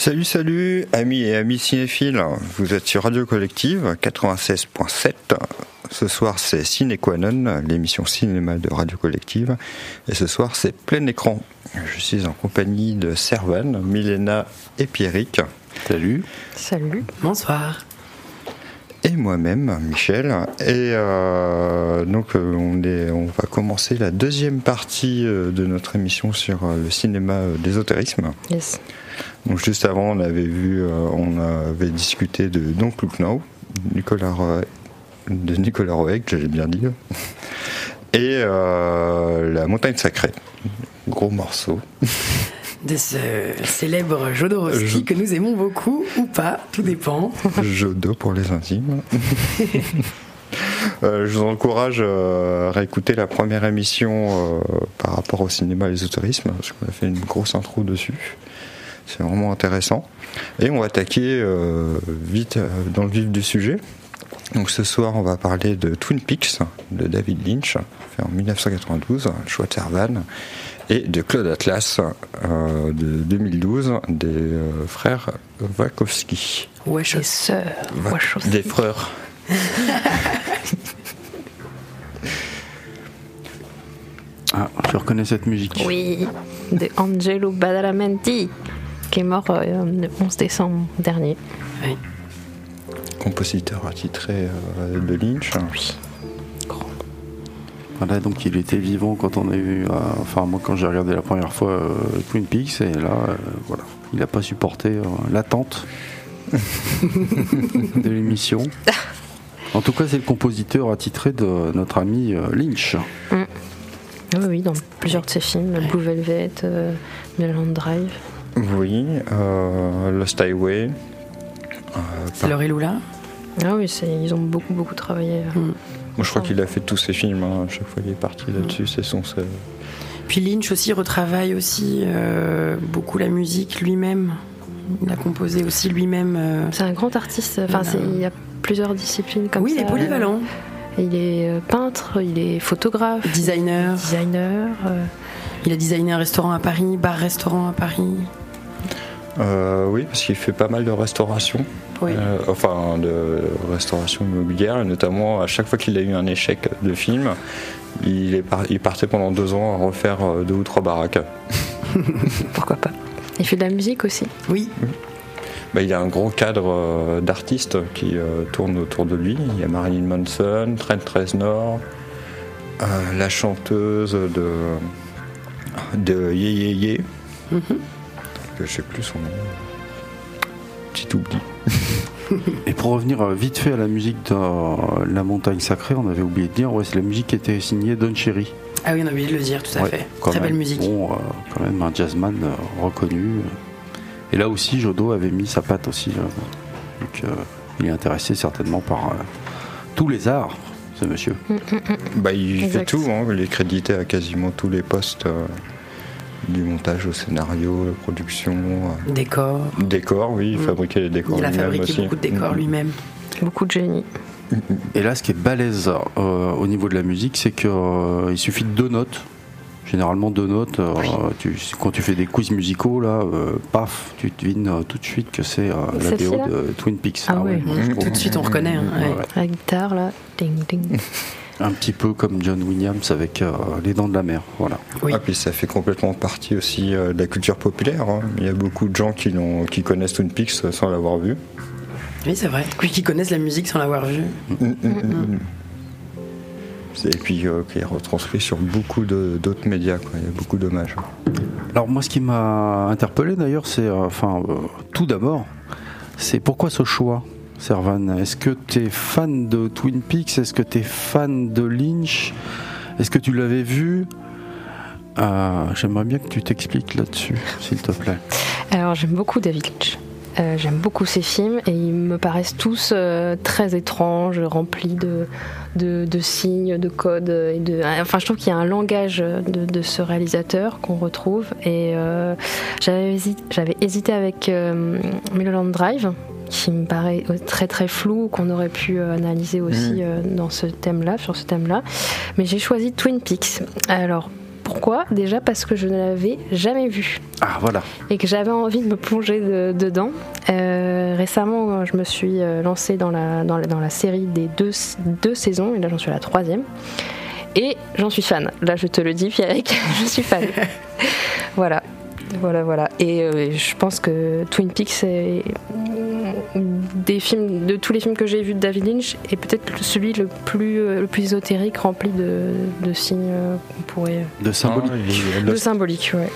Salut, salut, amis et amis cinéphiles. Vous êtes sur Radio Collective 96.7. Ce soir, c'est Ciné Quanon, l'émission cinéma de Radio Collective. Et ce soir, c'est plein écran. Je suis en compagnie de Servan, Milena et Pierrick. Salut. Salut. Bonsoir. Et moi-même, Michel. Et euh, donc, euh, on, est, on va commencer la deuxième partie euh, de notre émission sur le cinéma d'ésotérisme. Yes. Donc juste avant, on avait vu, euh, on avait discuté de Don't Look Now, Nicolas Roeg, de Nicolas Roeg, j'allais bien dire, et euh, La Montagne Sacrée, gros morceau. De ce célèbre Jodorowsky Je- que nous aimons beaucoup ou pas, tout dépend. Jodo pour les intimes. Euh, je vous encourage euh, à réécouter la première émission euh, par rapport au cinéma et l'ésotérisme, parce qu'on a fait une grosse intro dessus. C'est vraiment intéressant. Et on va attaquer euh, vite euh, dans le vif du sujet. Donc ce soir, on va parler de Twin Peaks de David Lynch, fait en 1992, un choix de Servan, et de Claude Atlas euh, de 2012 des euh, frères Wachowski. Sœurs. Va- Wachowski. Des frères. Ah, je reconnais cette musique. Oui, de Angelo Badalamenti, qui est mort euh, le 11 décembre dernier. Oui. compositeur attitré euh, de Lynch. Voilà, donc il était vivant quand on a eu. euh, enfin, moi, quand j'ai regardé la première fois euh, Twin Peaks, et là, euh, voilà, il n'a pas supporté euh, l'attente de l'émission. En tout cas, c'est le compositeur attitré de notre ami euh, Lynch. Oui, oui, dans plusieurs de ses films, Blue Velvet, euh, Mulholland Drive. Oui, euh, Lost Highway. Euh, C'est Laure et Lula? Ah oui, ils ont beaucoup, beaucoup travaillé. moi, je crois qu'il a fait tous ses films. hein. À chaque fois, il est parti là-dessus. C'est son. c'est- Puis Lynch aussi retravaille aussi euh, beaucoup la musique lui-même. Il a composé aussi lui-même. euh, C'est un grand artiste. Enfin, Voilà. il y a plusieurs disciplines comme Oui, il ça. est polyvalent. Il est euh, peintre, il est photographe, Designer. designer. euh, Il a designé un restaurant à Paris, bar-restaurant à Paris. Euh, oui, parce qu'il fait pas mal de restauration. Oui. Euh, enfin, de restauration immobilière. Et notamment, à chaque fois qu'il a eu un échec de film, il, est par- il partait pendant deux ans à refaire euh, deux ou trois baraques. pourquoi pas. Il fait de la musique aussi. Oui. Bah, il y a un gros cadre euh, d'artistes qui euh, tournent autour de lui. Il y a Marilyn Manson, Trent Reznor, euh, la chanteuse de, de Ye Ye Ye, Mhm. que je sais plus son nom. Petit oubli. Et pour revenir euh, vite fait à la musique de euh, La Montagne Sacrée, on avait oublié de dire, ouais, c'est la musique qui était signée Don Cherry. Ah oui, on a oublié de le dire, tout à Ouais, fait. quand Très même. belle musique. Bon, euh, quand même un jazzman euh, reconnu. Et là aussi, Jodo avait mis sa patte aussi. euh, donc, euh, il est intéressé certainement par euh, tous les arts, ce monsieur. Bah, il Exact. fait tout, hein. il est crédité à quasiment tous les postes euh, du montage au scénario, la production, Décor. euh, décor, oui, il Mm. fabriquait les décors. Il a fabriqué aussi. beaucoup de décors Mm. lui-même. Beaucoup de génie. Et là, ce qui est balèze euh, au niveau de la musique, c'est qu'il suffit de deux notes. Généralement deux notes. euh, tu- quand tu fais des quiz musicaux, là, euh, paf, tu devines euh, tout de suite que c'est euh, la BO de Twin Peaks. Ah moi, je trouve. Tout de suite, on reconnaît. hein, ouais. Ouais, ouais. La guitare, là, ding ding. Un petit peu comme John Williams avec euh, Les Dents de la Mer. Voilà. Oui. Ah, puis ça fait complètement partie aussi euh, de la culture populaire. hein. Il y a beaucoup de gens qui, connaissent Twin Peaks sans l'avoir vu. Oui, c'est vrai. Oui, qui connaissent la musique sans l'avoir vue. Mm, mm, mm. Et puis euh, qui est retranscrit sur beaucoup d'autres médias. quoi. Il y a beaucoup d'hommages. Alors moi, ce qui m'a interpellé d'ailleurs, c'est, euh, enfin, euh, tout d'abord, c'est pourquoi ce choix, Servan? Est-ce que tu es fan de Twin Peaks? Est-ce que tu es fan de Lynch? Est-ce que tu l'avais vu? Euh, J'aimerais bien que tu t'expliques là-dessus, s'il te plaît. Alors, j'aime beaucoup David Lynch. Euh, J'aime beaucoup ces films et ils me paraissent tous euh, très étranges, remplis de, de, de signes, de codes. Et de, enfin, je trouve qu'il y a un langage de, de ce réalisateur qu'on retrouve. Et euh, j'avais hésité, hésité avec Mulholland Drive qui me paraît très très flou, qu'on aurait pu analyser aussi Mhm. dans ce thème-là, sur ce thème-là. Mais j'ai choisi Twin Peaks. Alors, pourquoi Déjà parce que je ne l'avais jamais vu Ah voilà. et que j'avais envie de me plonger de- dedans. Euh, récemment, je me suis euh, lancée dans la, dans la, dans la série des deux, deux saisons, et là j'en suis à la troisième. Et j'en suis fan. Là, je te le dis, Pierrick, je suis fan. voilà. Voilà, voilà. Et euh, je pense que Twin Peaks, c'est des films, de tous les films que j'ai vus de David Lynch, est peut-être celui le plus, euh, le plus ésotérique, rempli de, de signes euh, qu'on pourrait. De symbolique. Ah, il y a de Lost, symbolique, ouais.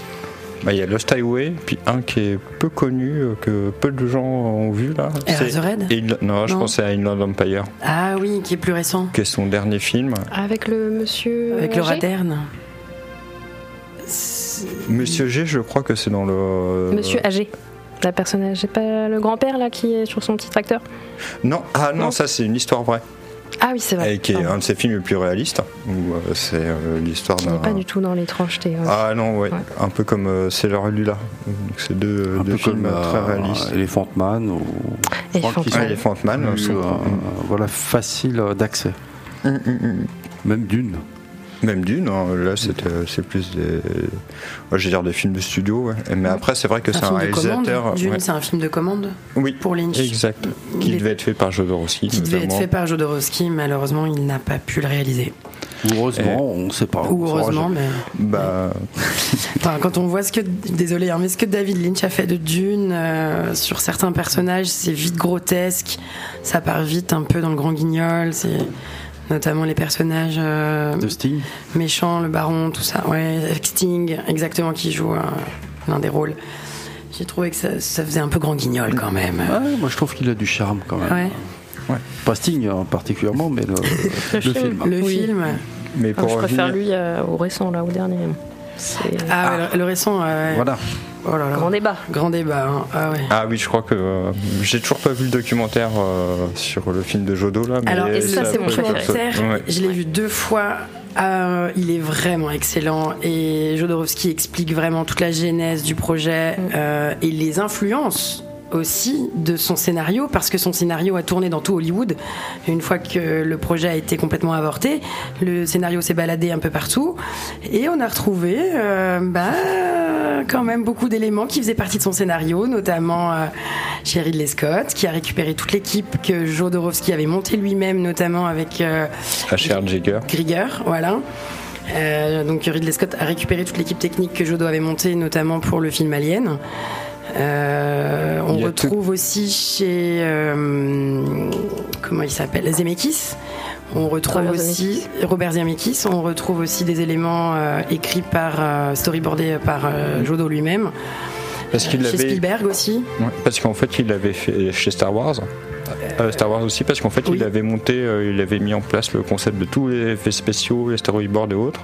bah, il y a Lost Highway, puis un qui est peu connu, que peu de gens ont vu là. Eraserhead Inla- non, je Non. pense à Inland Empire, Ah oui, qui est plus récent. qui est son dernier film. Avec le monsieur. Avec Laura Dern. Monsieur G, je crois que c'est dans le. Monsieur âgé. La personnage, c'est pas le grand-père là qui est sur son petit tracteur? Non, ah non, Non. ça c'est une histoire vraie. Ah oui, c'est vrai. Et qui est un de ses films les plus réalistes, où euh, c'est euh, l'histoire d'un. pas du tout dans l'étrangeté. ouais. Ah non, ouais, Ouais. un peu comme euh, Sailor Lula. Donc c'est deux, Un deux peu films comme euh, très euh, réalistes. Elephant Man ou Elephant qu'ils Man. Elephant euh, voilà, facile d'accès. Hum, hum, hum. Même d'une. Même d'une, hein, là c'est euh, c'est plus des. moi, je vais dire des films de studio, ouais. Mais après, c'est vrai que C'est un réalisateur. Dune, ouais. c'est un film de commande Oui, pour Lynch. exact. Il Qui est- devait être fait par Jodorowsky. Qui devait être fait par Jodorowsky, malheureusement, il n'a pas pu le réaliser. Heureusement, on ne sait pas. Ou heureusement, mais. Bah, Enfin, quand on voit ce que, désolé, hein, mais ce que David Lynch a fait de Dune euh, sur certains personnages, c'est vite grotesque, ça part vite un peu dans le grand guignol, c'est notamment les personnages euh, De Sting méchants, le baron, tout ça, ouais, avec Sting, exactement, qui joue euh, l'un des rôles. J'ai trouvé que ça, ça faisait un peu grand guignol quand même. Ouais, Moi je trouve qu'il a du charme quand même. Ouais. Pas Sting hein, particulièrement, mais le, le film. film. Le Oui. film. mais Ah, pour je préfère lui euh, au récent, là, au dernier. C'est Ah, ouais, le, le récent, euh, Voilà. oh là là. grand débat. Grand débat. hein. Ah ouais. Ah oui, je crois que euh, j'ai toujours pas vu le documentaire euh, sur le film de Jodo là. Mais Alors, et ça, c'est mon documentaire, Ouais. je l'ai vu deux fois. Euh, il est vraiment excellent et Jodorowsky explique vraiment toute la genèse du projet euh, et les influences aussi de son scénario parce que son scénario a tourné dans tout Hollywood. Une fois que le projet a été complètement avorté, le scénario s'est baladé un peu partout et on a retrouvé euh, bah, quand même beaucoup d'éléments qui faisaient partie de son scénario, notamment euh, chez Ridley Scott qui a récupéré toute l'équipe que Jodorowsky avait montée lui-même, notamment avec euh, H.R. Jagger. Grieger, voilà. Euh, donc Ridley Scott a récupéré toute l'équipe technique que Jodo avait montée, notamment pour le film Alien. Euh, on retrouve aussi chez euh, comment il s'appelle Zemeckis. On retrouve Robert aussi Robert Zemeckis. On retrouve aussi des éléments euh, écrits par euh, storyboardés par euh, Jodo lui-même. Parce qu'il. Spielberg aussi. Ouais, parce qu'en fait, il l'avait fait chez Star Wars. Euh, Star Wars aussi, parce qu'en fait, Oui. il avait monté, euh, il avait mis en place le concept de tous les effets spéciaux, les storyboards et autres,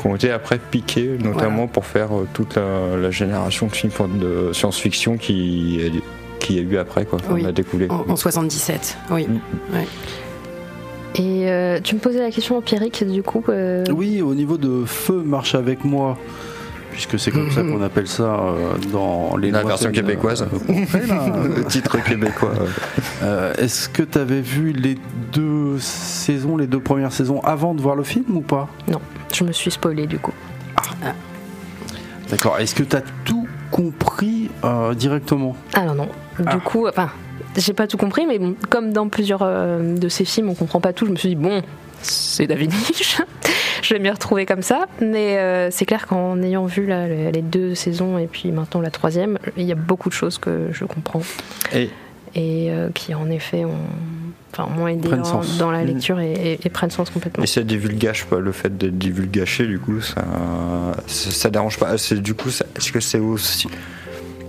qui ont été après piqués, notamment pour faire euh, toute la, la génération de films de science-fiction qui, qui a eu après, quoi. Oui. On a découlé. En, en 77, oui. Mm. Et euh, tu me posais la question, Pierrick, du coup. euh, Oui, au niveau de Feu marche avec moi, puisque c'est comme ça qu'on appelle ça euh, dans les La version québécoise. euh, là. le titre québécois. euh, Est-ce que tu avais vu les deux saisons, les deux premières saisons avant de voir le film ou pas? Non, je me suis spoilé du coup. D'accord. Est-ce que tu as tout compris euh, directement? Ah non, non. Du Ah. coup, enfin, j'ai pas tout compris, mais bon, comme dans plusieurs euh, de ces films, on comprend pas tout, je me suis dit, bon, c'est David Lynch. je vais m'y retrouver comme ça. Mais euh, c'est clair qu'en ayant vu là, les deux saisons et puis maintenant la troisième, il y a beaucoup de choses que je comprends Et et euh, qui en effet ont, enfin, m'ont aidé Prennent dans, sens. dans la Mm. lecture et, et- et prennent sens complètement. Et ça divulgage pas le fait d'être divulgaché du coup ça, ça ça dérange pas c'est du coup est-ce que c'est aussi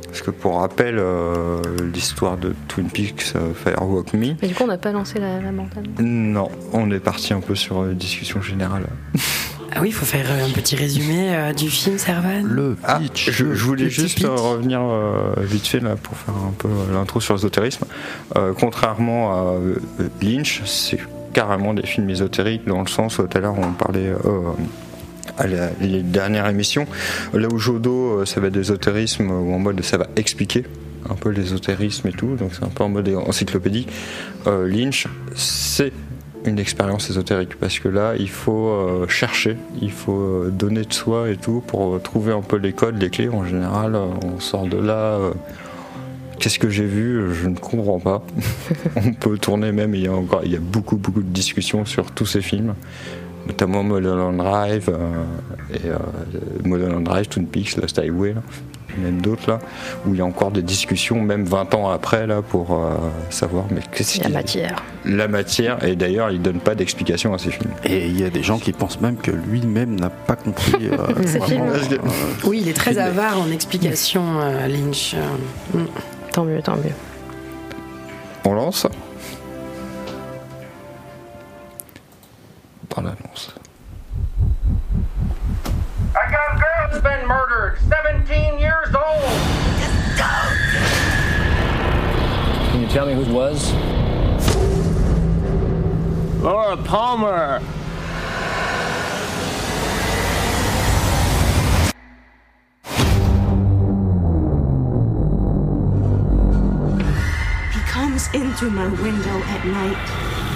parce que pour rappel euh, l'histoire de Twin Peaks euh, Firewalk Me Mais du coup, on n'a pas lancé la, la non on est parti un peu sur une discussion générale Ah oui, il faut faire euh, un petit résumé euh, du film Servan. Le Ah, pitch. je, voulais juste pitch. euh, revenir euh, vite fait là pour faire un peu euh, l'intro sur l'ésotérisme. Euh, contrairement à euh, Lynch, c'est carrément des films ésotériques dans le sens où tout à l'heure on parlait euh, les dernières émissions. Là où Jodo, euh, ça va être d'ésotérisme ou en mode ça va expliquer un peu l'ésotérisme et tout, donc c'est un peu en mode encyclopédie. Euh, Lynch, c'est une expérience ésotérique parce que là il faut euh, chercher, il faut donner de soi et tout pour trouver un peu les codes, les clés. En général, on sort de là. Qu'est-ce que j'ai vu Je ne comprends pas. on peut tourner même, il y a encore, il y a beaucoup beaucoup de discussions sur tous ces films, notamment Mulholland Drive euh, et euh, Mulholland Drive, Twin Peaks, Lost Highway. là même d'autres là, où il y a encore des discussions, même 20 ans après, là, pour euh, savoir mais qu'est-ce La matière. la matière, et d'ailleurs, il donne pas d'explication à ces films. Et il y a des gens qui pensent même que lui-même n'a pas compris. euh, vraiment, euh, Oui, il est très filmé. avare en explications, euh, Lynch. Tant mieux, tant mieux. On lance? Dans l'annonce. A young girl's been murdered, 17 years old. Can you tell me who it was? Laura Palmer. He comes in through my window at night.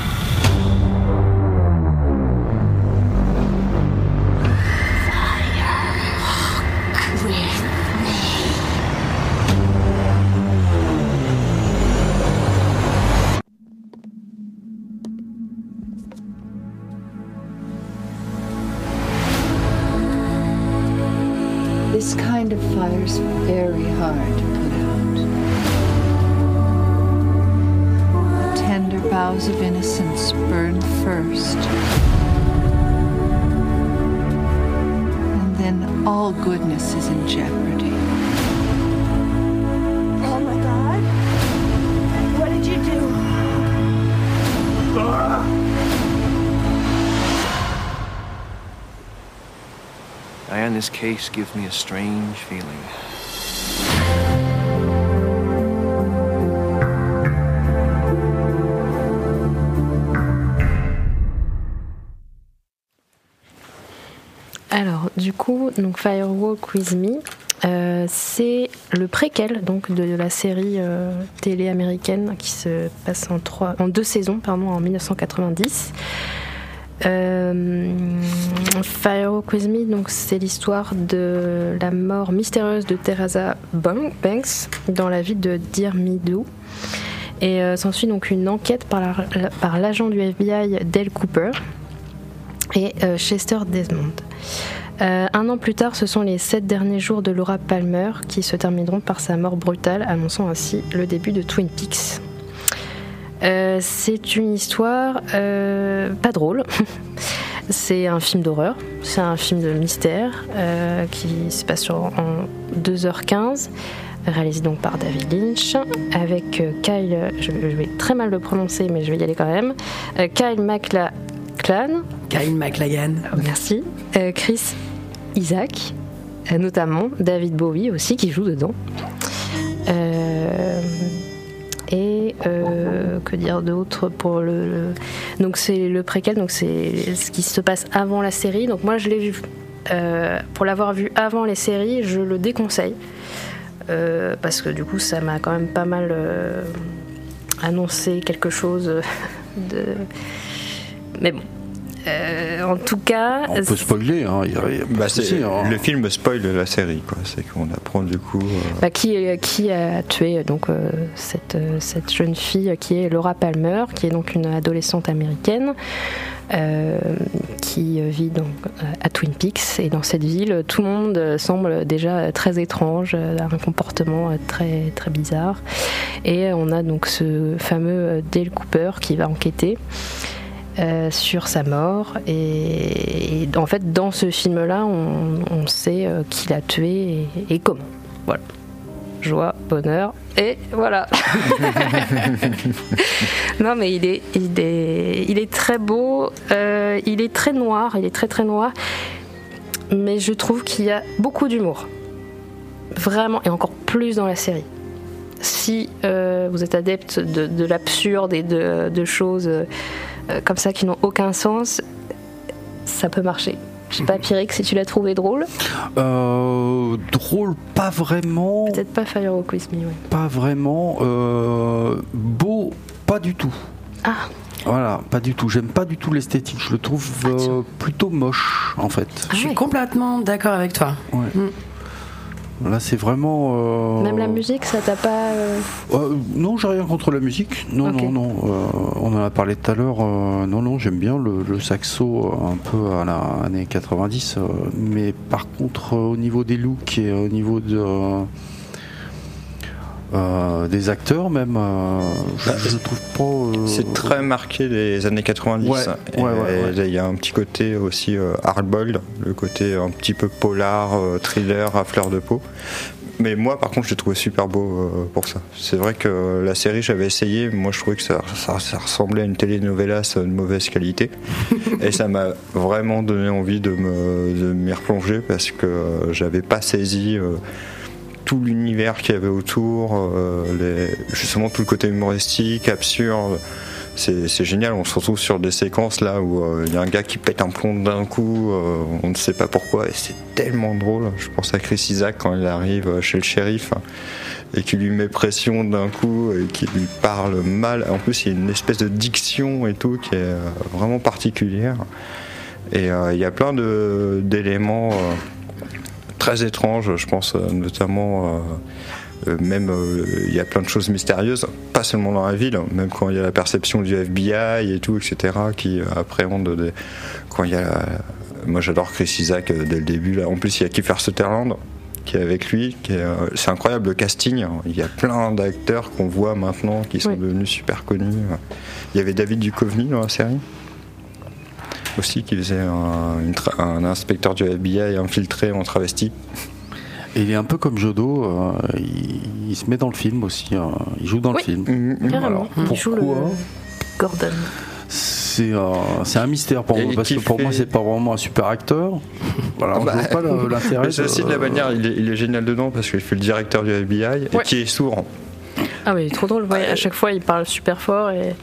This kind of fire's very hard to put out. The tender boughs of innocence burn first. And then all goodness is in case me a strange feeling. Alors, du coup, donc Firewalk With Me, euh, c'est le préquel donc de la série euh, télé américaine qui se passe en, trois, en deux saisons pardon, en 1990. Euh, With Me, donc c'est l'histoire de la mort mystérieuse de Teresa Ban- Banks dans la ville de Dear Meadow. Et euh, s'ensuit donc une enquête par l'agent du FBI Dale Cooper et euh, Chester Desmond. Euh, un an plus tard, ce sont les sept derniers jours de Laura Palmer qui se termineront par sa mort brutale, annonçant ainsi le début de Twin Peaks. Euh, c'est une histoire euh, pas drôle. c'est un film d'horreur, c'est un film de mystère euh, qui se passe sur- en 2h15, réalisé donc par David Lynch, avec Kyle, je, je vais très mal le prononcer mais je vais y aller quand même, Kyle MacLachlan, Kyle MacLagan. Oh, Merci. Chris Isaac, notamment David Bowie aussi qui joue dedans. Euh, et euh, que dire d'autre pour le, donc c'est le préquel donc c'est ce qui se passe avant la série. Donc moi je l'ai vu. Euh, pour l'avoir vu avant les séries je le déconseille. Euh, parce que du coup ça m'a quand même pas mal annoncé quelque chose de mais bon Euh, en tout cas On peut spoiler, hein, il y a- il y a pas Bah, hein. Le film spoil la série, quoi. C'est qu'on apprend du coup. euh, Bah, qui, qui a tué donc euh, cette, euh, cette jeune fille qui est Laura Palmer, qui est donc une adolescente américaine euh, qui euh, vit donc euh, à Twin Peaks et dans cette ville tout le monde euh, semble déjà très étrange, euh, a un comportement euh, très très bizarre et on a donc ce fameux euh, Dale Cooper qui va enquêter. Euh, sur sa mort et, et en fait dans ce film là on, on sait euh, qui l'a tué et, et comment voilà joie, bonheur, et voilà. non, mais il est, il est, il est très beau, euh, il est très noir, il est très très noir, mais je trouve qu'il y a beaucoup d'humour. Vraiment, et encore plus dans la série. Si euh, vous êtes adepte de, de l'absurde et de, de choses euh, comme ça qui n'ont aucun sens, ça peut marcher. Je sais pas, Pierrick, si tu l'as trouvé drôle. Euh, drôle, pas vraiment. Peut-être pas Firewalk With Me, ouais. Pas vraiment. Euh, beau, pas du tout. Ah, Voilà, pas du tout. J'aime pas du tout l'esthétique. Je le trouve euh, plutôt moche, en fait. Je suis ouais. complètement d'accord avec toi. Ouais. Là, c'est vraiment. euh, même la musique, ça t'a pas. euh, Euh, non, j'ai rien contre la musique. Non, non, non. on en a parlé tout à l'heure. non, non, j'aime bien le, le saxo un peu à la années 90. euh, mais par contre, au niveau des looks et au niveau de. Euh, des acteurs même, euh, je, Bah, je trouve pas. euh, C'est très marqué des années 90. Ouais, Et ouais, ouais, ouais. Il y a un petit côté aussi hardboiled, le côté un petit peu polar, thriller à fleur de peau. Mais moi, par contre, je l'ai trouvé super beau pour ça. C'est vrai que la série, j'avais essayé. Moi, je trouvais que ça, ça, ça ressemblait à une telenovelas de mauvaise qualité. Et ça m'a vraiment donné envie de me- de m'y replonger parce que j'avais pas saisi. euh, tout l'univers qu'il y avait autour, euh, justement tout le côté humoristique, absurde. C'est génial, on se retrouve sur des séquences là où euh, il y a un gars qui pète un plomb d'un coup, euh, on ne sait pas pourquoi, et c'est tellement drôle. Je pense à Chris Isaac quand il arrive chez le shérif et qui lui met pression d'un coup et qui lui parle mal. En plus, il y a une espèce de diction et tout qui est vraiment particulière. Et il y a plein d'éléments. Très étrange, je pense euh, notamment euh, euh, même euh, il y a plein de choses mystérieuses, pas seulement dans la ville, même quand il y a la perception du FBI et tout, etc., qui euh, appréhendent des... quand il y a la- moi j'adore Chris Isaac dès le début là. En plus il y a Kiefer Sutherland qui est avec lui, qui est, c'est incroyable le casting. Il y a plein d'acteurs qu'on voit maintenant qui sont Oui. devenus super connus. Il y avait David Duchovny dans la série aussi qui faisait un, une tra- un inspecteur du FBI infiltré en travesti. Et il est un peu comme Jodo, euh, il, il se met dans le film aussi, euh, il joue dans Oui. le film. carrément. Voilà. Il joue le Pourquoi Gordon. C'est un mystère pour Et moi, parce que pour moi, fait- c'est pas vraiment un super acteur. Voilà, je Bah, pas l'intérêt. Mais c'est aussi de la manière, il est, il est génial dedans parce qu'il fait le directeur du FBI Ouais. et qui est sourd. Ah oui, trop drôle. ouais, à chaque fois, il parle super fort et.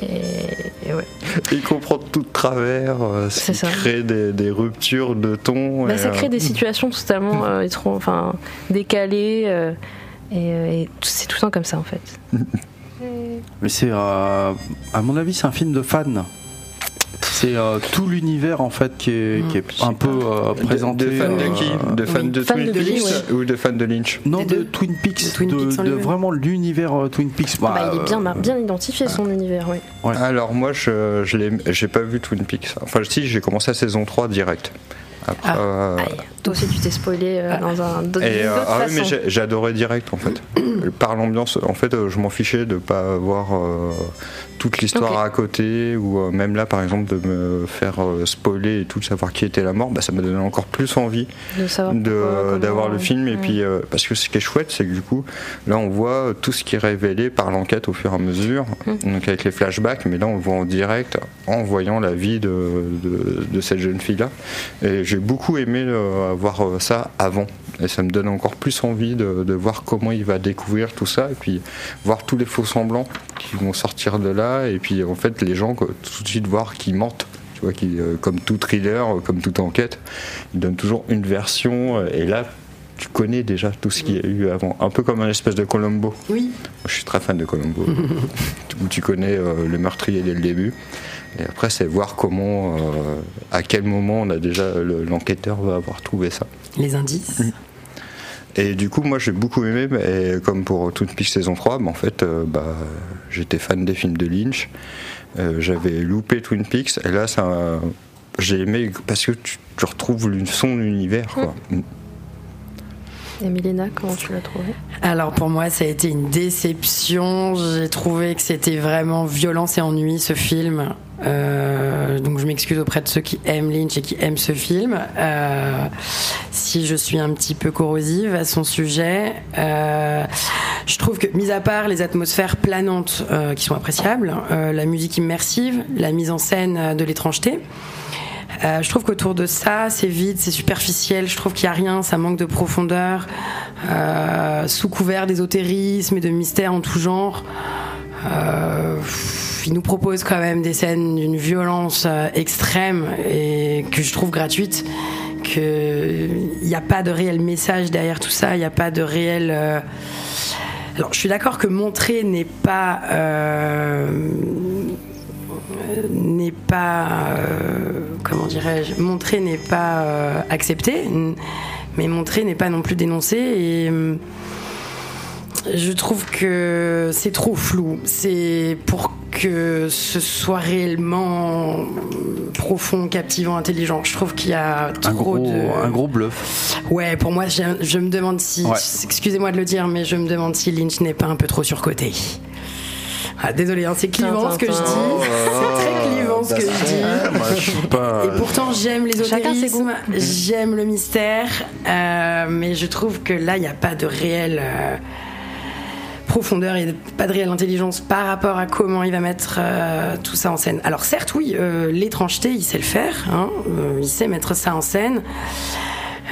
Et, et ouais. Il comprend tout de travers, euh, ce C'est qui ça. crée des, des ruptures de ton. Bah, et, ça euh, crée des situations totalement euh, étranges, enfin, décalées. euh, et euh, c'est tout le temps comme ça en fait. Mais c'est, euh, à mon avis, c'est un film de fan. C'est euh, tout l'univers en fait qui est, qui est un peu euh, de- présenté. De, fans de euh, qui De fans oui, de Twin de Peaks Lynch, ou de fans de Lynch Non, de. Twin Peaks, De Twin de, Peaks de vraiment l'univers euh, Twin Peaks. Bah, il est bien, euh, identifié son univers, oui. Ouais. Alors moi, je, je l'ai, j'ai pas vu Twin Peaks. Enfin, si, j'ai commencé la saison 3 direct. Après, Ah. euh, toi aussi tu t'es spoilé euh, dans un d'autres Et, euh, ah oui, mais j'adorais direct en fait. Par l'ambiance, en fait, euh, je m'en fichais de pas voir toute l'histoire à côté ou même là, par exemple, de me faire spoiler et tout, de savoir qui était la mort, bah, ça m'a donné encore plus envie d'avoir le film. Et ouais. puis, parce que ce qui est chouette, c'est que du coup, là, on voit tout ce qui est révélé par l'enquête au fur et à mesure, Mm. donc avec les flashbacks, mais là, on le voit en direct en voyant la vie de, de, de cette jeune fille-là. Et j'ai beaucoup aimé euh, voir euh, ça avant. Et ça me donne encore plus envie de, de voir comment il va découvrir tout ça et puis voir tous les faux semblants qui vont sortir de là et puis en fait les gens tout de suite voir qu'ils mentent. Tu vois, qui, euh, comme tout thriller, comme toute enquête, ils donnent toujours une version et là tu connais déjà tout ce qu'il y a eu avant. Un peu comme un espèce de Colombo. Oui. Je suis très fan de Colombo. où tu connais euh, le meurtrier dès le début. Et après, c'est voir comment, euh, à quel moment on a déjà le- l'enquêteur va avoir trouvé ça. Les indices. Et du coup, moi, j'ai beaucoup aimé, et comme pour Twin Peaks saison 3, bah, en fait, euh, bah, j'étais fan des films de Lynch. Euh, J'avais loupé Twin Peaks, et là, ça, j'ai aimé parce que tu, tu retrouves son univers. Quoi. Et Milena, comment tu l'as trouvé? Alors pour moi, ça a été une déception. J'ai trouvé que c'était vraiment violence et ennui ce film. Euh, donc je m'excuse auprès de ceux qui aiment Lynch et qui aiment ce film. Euh, si je suis un petit peu corrosive à son sujet, euh, je trouve que, mis à part les atmosphères planantes qui sont appréciables, la musique immersive, la mise en scène de l'étrangeté, je trouve qu'autour de ça, c'est vide, c'est superficiel. Je trouve qu'il n'y a rien, ça manque de profondeur, sous couvert d'ésotérisme et de mystère en tout genre. Il nous propose quand même des scènes d'une violence euh, extrême et que je trouve gratuite. Qu'il n'y a pas de réel message derrière tout ça, il n'y a pas de réel. euh, Alors, je suis d'accord que montrer n'est pas. euh, n'est pas comment dirais-je montrer n'est pas accepté mais montrer n'est pas non plus dénoncé et je trouve que c'est trop flou c'est pour que ce soit réellement profond captivant intelligent je trouve qu'il y a Un trop gros, de un gros bluff. ouais pour moi je, je me demande si Ouais. excusez-moi de le dire mais je me demande si Lynch n'est pas un peu trop surcoté ah, désolé, hein, c'est clivant ce que je dis. C'est très clivant ce que je dis. Moi, je suis pas. Et pourtant, j'aime Chacun ses l'ésotérisme, j'aime le mystère, euh, mais je trouve que là, il n'y a pas de réelle euh, profondeur et pas de réelle intelligence par rapport à comment il va mettre euh, tout ça en scène. Alors certes, oui, euh, l'étrangeté, il sait le faire, hein, euh, il sait mettre ça en scène.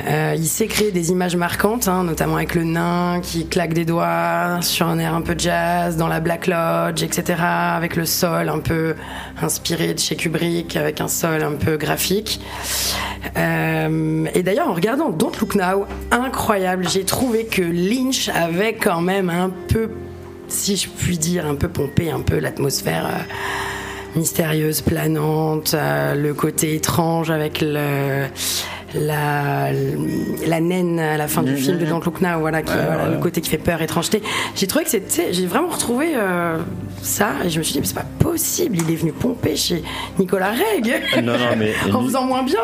Euh, il sait créer des images marquantes, hein, notamment avec le nain qui claque des doigts sur un air un peu jazz dans la Black Lodge, etc. Avec le sol un peu inspiré de chez Kubrick, avec un sol un peu graphique. Euh, et d'ailleurs, en regardant Don't Look Now, incroyable, j'ai trouvé que Lynch avait quand même un peu, si je puis dire, un peu pompé un peu l'atmosphère. euh, mystérieuse, planante, le côté étrange avec le, la, la naine à la fin du film de Don't Look Now, voilà, qui, voilà, le côté qui fait peur, étrangeté. J'ai trouvé que c'était, j'ai vraiment retrouvé euh, ça et je me suis dit, mais c'est pas possible, il est venu pomper chez Nicolas Reg Non, non, mais en faisant moins bien.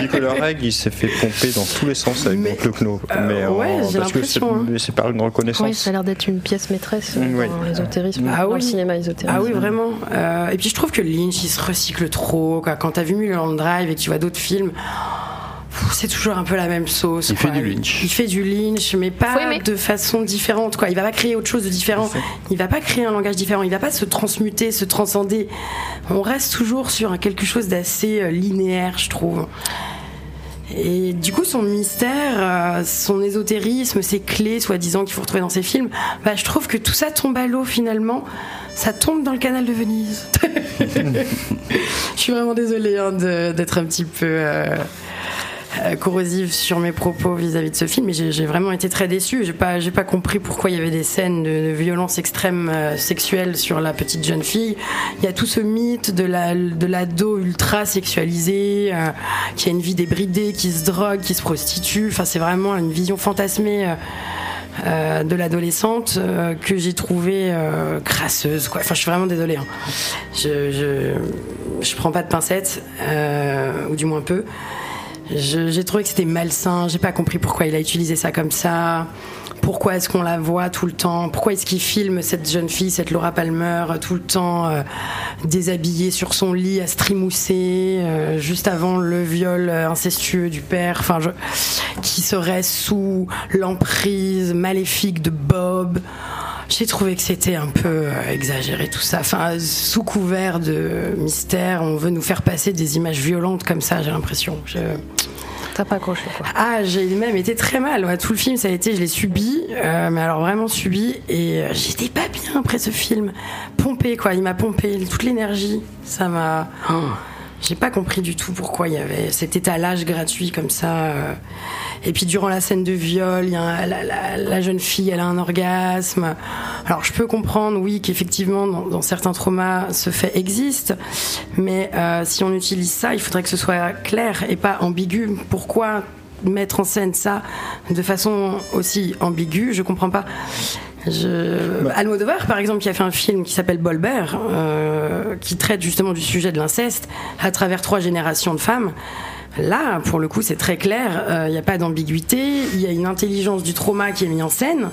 Nicolas Reg, il s'est fait pomper dans tous les sens avec Mais- Kno. Euh, mais ouais, en- j'ai parce que c'est l'impression, hein. par une reconnaissance. Oui, ça a l'air d'être une pièce maîtresse euh, oui. dans l'ésotérisme, Ah dans oui. le cinéma ésotérique. Ah oui, vraiment. Euh, et puis je trouve que Lynch, il se recycle trop. Quoi. Quand t'as vu Mulholland Drive et que tu vois d'autres films, c'est toujours un peu la même sauce. Il quoi. fait du Lynch. Il fait du Lynch, mais pas de façon différente. Quoi. Il va pas créer autre chose de différent. Il va pas créer un langage différent. Il va pas se transmuter, se transcender. On reste toujours sur quelque chose d'assez euh, linéaire, je trouve. Et du coup, son mystère, euh, son ésotérisme, ses clés, soi-disant, qu'il faut retrouver dans ses films, bah, je trouve que tout ça tombe à l'eau finalement. Ça tombe dans le canal de Venise. je suis vraiment désolée hein, de- d'être un petit peu euh, corrosive sur mes propos vis-à-vis de ce film, mais j'ai vraiment été très déçue. J'ai pas, pas compris pourquoi il y avait des scènes de, violence extrême euh, sexuelle sur la petite jeune fille. Il y a tout ce mythe de la de l'ado ultra sexualisé, euh, qui a une vie débridée, qui se drogue, qui se prostitue. Enfin, c'est vraiment une vision fantasmée. euh, euh, de l'adolescente euh, que j'ai trouvée euh, crasseuse. Enfin je suis vraiment désolée. hein. Je, je je prends pas de pincettes euh, ou du moins peu. J'ai trouvé que c'était malsain. J'ai pas compris pourquoi il a utilisé ça comme ça. Pourquoi est-ce qu'on la voit tout le temps? Pourquoi est-ce qu'il filme cette jeune fille, cette Laura Palmer, euh, tout le temps euh, déshabillée sur son lit, à se trimousser, euh, juste avant le viol euh, incestueux du père, enfin, qui serait sous l'emprise maléfique de Bob j'ai trouvé que c'était un peu exagéré tout ça. Enfin, sous couvert de mystère, on veut nous faire passer des images violentes comme ça, j'ai l'impression. T'as pas accroché quoi. Ah, j'ai même été très mal. Ouais, tout le film, ça a été, je l'ai subi, euh, mais alors vraiment subi. Et euh, j'étais pas bien après ce film. Pompé, quoi. Il m'a pompé toute l'énergie. Ça m'a. Oh, j'ai pas compris du tout pourquoi il y avait cet étalage gratuit comme ça. euh. Et puis durant la scène de viol, la, jeune fille, elle a un orgasme. Alors je peux comprendre, oui, qu'effectivement dans, dans certains traumas, ce fait existe, mais euh, si on utilise ça, il faudrait que ce soit clair et pas ambigu. Pourquoi mettre en scène ça de façon aussi ambiguë? Je comprends pas. Je... Almodovar, par exemple, qui a fait un film qui s'appelle Bolbert, euh, qui traite justement du sujet de l'inceste à travers trois générations de femmes. Là, pour le coup, c'est très clair. euh, Il n'y a pas d'ambiguïté. Il y a une intelligence du trauma qui est mise en scène.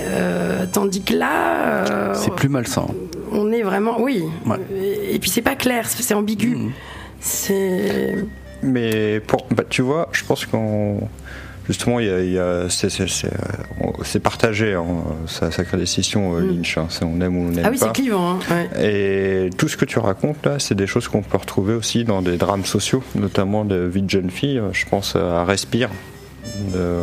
Euh, tandis que là, euh, C'est plus malsain. on est vraiment, oui. Ouais. Et, et puis c'est pas clair, c'est ambigu. C'est Mais pour, bah, tu vois, je pense qu'on. Justement, il y a, il y a- c'est, partagé, hein, ça, ça crée des scissions euh, Lynch, hein, on aime ou on n'aime ah oui, c'est clivant. hein, ouais. Et tout ce que tu racontes là, c'est des choses qu'on peut retrouver aussi dans des drames sociaux, notamment de vie de jeune fille. Je pense à Respire de,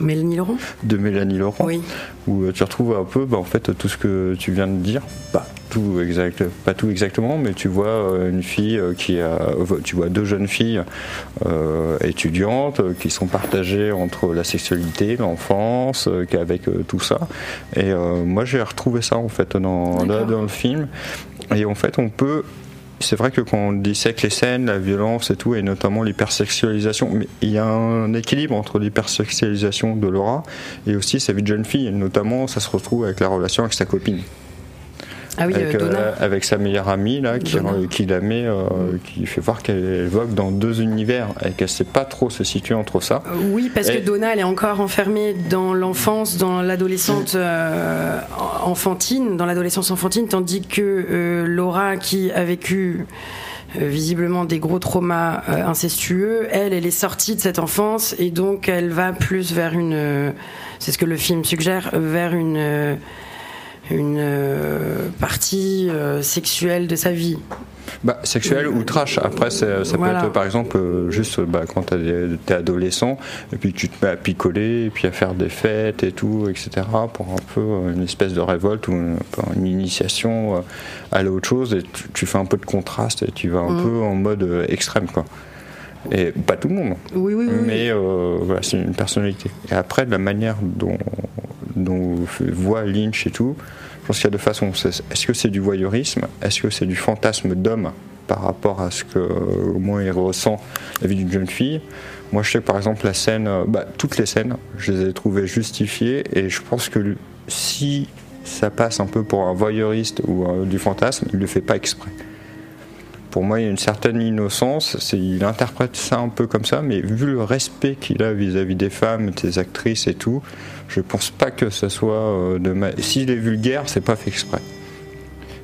Mélanie Laurent. de Mélanie Laurent, Oui. où euh, tu retrouves un peu, bah, en fait, tout ce que tu viens de dire. Pas tout exact, pas tout exactement, mais tu vois euh, une fille euh, qui a, euh, tu vois deux jeunes filles euh, étudiantes qui sont partagées entre la sexualité, l'enfance, euh, tout ça. Et euh, moi, j'ai retrouvé ça en fait dans, dans le film. Et en fait, on peut c'est vrai que quand on dissèque les scènes, la violence et tout, et notamment l'hypersexualisation, mais il y a un équilibre entre l'hypersexualisation de Laura et aussi sa vie de jeune fille. Et notamment, ça se retrouve avec la relation avec sa copine, Ah oui, avec, euh, euh, avec sa meilleure amie là, qui, la met, euh, qui fait voir qu'elle vogue dans deux univers et qu'elle sait pas trop se situer entre ça. Oui, parce Et- que Donna, elle est encore enfermée dans l'enfance, dans l'adolescente euh, enfantine, dans l'adolescence enfantine, tandis que Laura, qui a vécu visiblement des gros traumas incestueux, elle, elle est sortie de cette enfance et donc elle va plus vers une, c'est ce que le film suggère, vers une une euh, partie euh, sexuelle de sa vie. Bah, sexuel ou trash. Après, ça Voilà. peut être par exemple euh, juste bah, quand t'es adolescent et puis tu te mets à picoler et puis à faire des fêtes et tout, etc. pour un peu euh, une espèce de révolte ou une, initiation euh, à aller à autre chose et tu, tu fais un peu de contraste et tu vas un Mm. peu en mode extrême quoi. Et pas tout le monde, Oui, oui, oui. mais voilà, c'est une personnalité. Et après, de la manière dont, dont voit Lynch et tout, je pense qu'il y a deux façons. Est-ce que c'est du voyeurisme? Est-ce que c'est du fantasme d'homme par rapport à ce que au moins il ressent la vie d'une jeune fille? Moi, je sais que par exemple la scène, euh, bah, toutes les scènes, je les ai trouvées justifiées et je pense que si ça passe un peu pour un voyeuriste ou euh, du fantasme, il le fait pas exprès pour moi, il y a une certaine innocence. Il interprète ça un peu comme ça, mais vu le respect qu'il a vis-à-vis des femmes, des actrices et tout, je pense pas que ça soit euh, de. Ma... S'il est vulgaire, c'est pas fait exprès.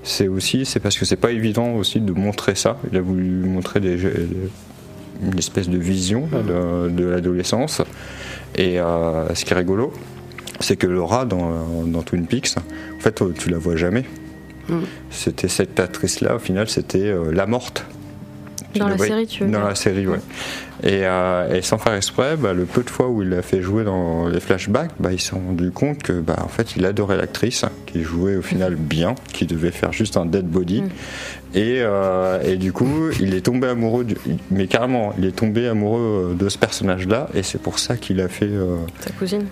C'est aussi, c'est parce que c'est pas évident aussi de montrer ça. Il a voulu montrer des, une espèce de vision là, de, de l'adolescence. Et euh, ce qui est rigolo, c'est que Laura dans, dans Twin Peaks, en fait, tu la vois jamais. Mm. C'était cette actrice-là, au final, c'était euh, la morte. Dans la série, tu veux Dans la série, ouais. Et, euh, et sans faire exprès, bah, le peu de fois où il l'a fait jouer dans les flashbacks, bah, il s'est rendu compte que, bah, en fait, il adorait l'actrice, qui jouait au final bien, qui devait faire juste un dead body. Mm. Et, euh, et du coup, il est tombé amoureux, du- mais carrément, il est tombé amoureux de ce personnage-là, et c'est pour ça qu'il a fait. euh, Sa cousine.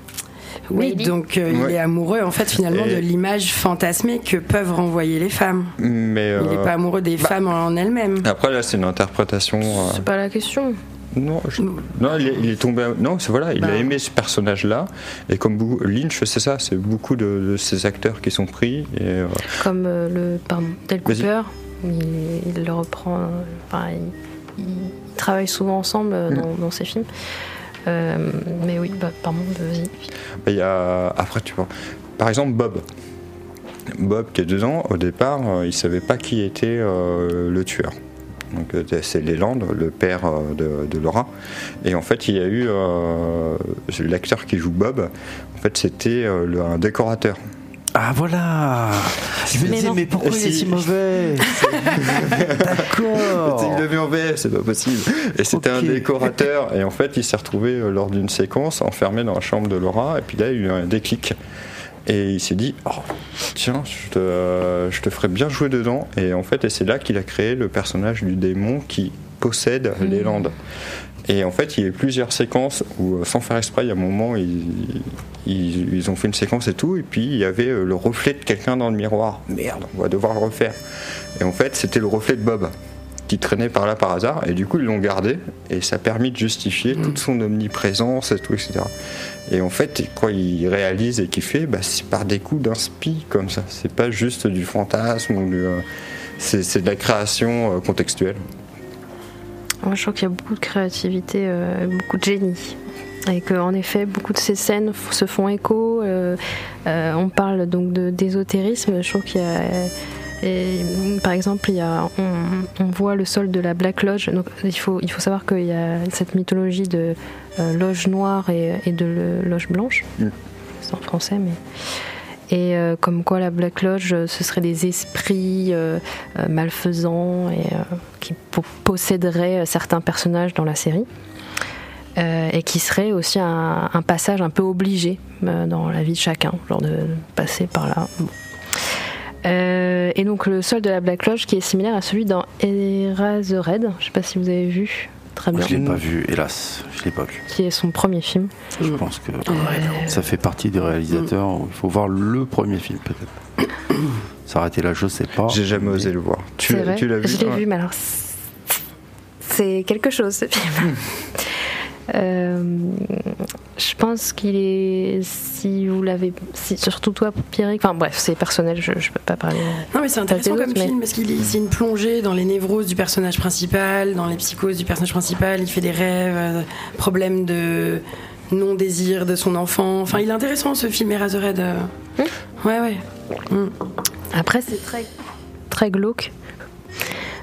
Oui, Maybe. donc euh, Ouais. il est amoureux en fait finalement Et- de l'image fantasmée que peuvent renvoyer les femmes. mais Il n'est euh, pas amoureux des bah- femmes en elles-mêmes. après là, c'est une interprétation. euh, C'est pas la question. Non, je- non, il est, il est tombé. Non, c'est voilà, il Bah. a aimé ce personnage-là. Et comme beaucoup, Lynch, c'est ça, c'est beaucoup de, de ces acteurs qui sont pris. Et, euh, Comme euh, le pardon, Del. Cooper, il, il le reprend. Enfin, il, il travaille souvent ensemble Mm. dans, dans ses films. Euh, mais oui, bah, pardon, vas-y. y a, après, tu vois, par exemple, Bob. Bob qui est dedans, au départ, euh, il savait pas qui était euh, le tueur. Donc c'est Leland, le père de, Laura. Et en fait, il y a eu l'acteur qui joue Bob. En fait, c'était un décorateur. Ah voilà Je me disais, mais pourquoi il est Si. mauvais D'accord Il en VF, c'est pas possible. Et c'était un décorateur. Et en fait, il s'est retrouvé euh, lors d'une séquence enfermé dans la chambre de Laura. Et puis là, il y a eu un déclic. Et il s'est dit, oh, tiens, je te, je te ferais bien jouer dedans. Et en fait, et c'est là qu'il a créé le personnage du démon qui possède les Landes. Et en fait, il y a eu plusieurs séquences où, euh, sans faire exprès, il y a un moment, ils, ils, ils ont fait une séquence et tout, et puis il y avait euh, le reflet de quelqu'un dans le miroir. Merde, on va devoir le refaire. Et en fait, c'était le reflet de Bob qui traînait par là par hasard, et du coup, ils l'ont gardé, et ça a permis de justifier toute son omniprésence et tout, etc. Et en fait, quand il réalise et qu'il fait, bah, c'est par des coups d'inspi comme ça. C'est pas juste du fantasme ou euh, c'est de la création contextuelle. Moi, je trouve qu'il y a beaucoup de créativité, euh, beaucoup de génie. Et qu'en effet, beaucoup de ces scènes se font écho. euh, euh, on parle donc d'ésotérisme. Je trouve qu'il y a. et, par exemple, il y a, on, on voit le sol de la Black Lodge. Donc, il, faut, il faut savoir qu'il y a cette mythologie de loge noire et, et de loge blanche. Mm. C'est en français, mais. Et euh, comme quoi la Black Lodge, euh, ce seraient des esprits euh, malfaisants et qui po- posséderaient certains personnages dans la série. Et qui serait aussi un, passage un peu obligé dans la vie de chacun, genre de passer par là. Et donc le sol de la Black Lodge qui est similaire à celui dans Eraserhead, je sais pas si vous avez vu, très bien, je l'ai pas vu, hélas, je l'ai pas vu. qui est son premier film. Je pense que Ouais. ça fait partie des réalisateurs. où Il faut voir le premier film peut-être. S'arrêter là, je sais pas. J'ai jamais osé le voir. Tu l'as vu je l'ai Ouais. vu, mais alors c'est- c'est quelque chose ce film. Euh, je pense qu'il est, si vous l'avez, si, surtout toi, Pierrick, enfin bref, c'est personnel, je, je peux pas parler. Non mais c'est intéressant comme mais- film parce qu'il est- c'est une plongée dans les névroses du personnage principal, dans les psychoses du personnage principal. Il fait des rêves, euh, problèmes de non désir de son enfant. Enfin, il est intéressant ce film Eraserhead. euh. Ouais ouais. Mm. Après, c'est très, très glauque.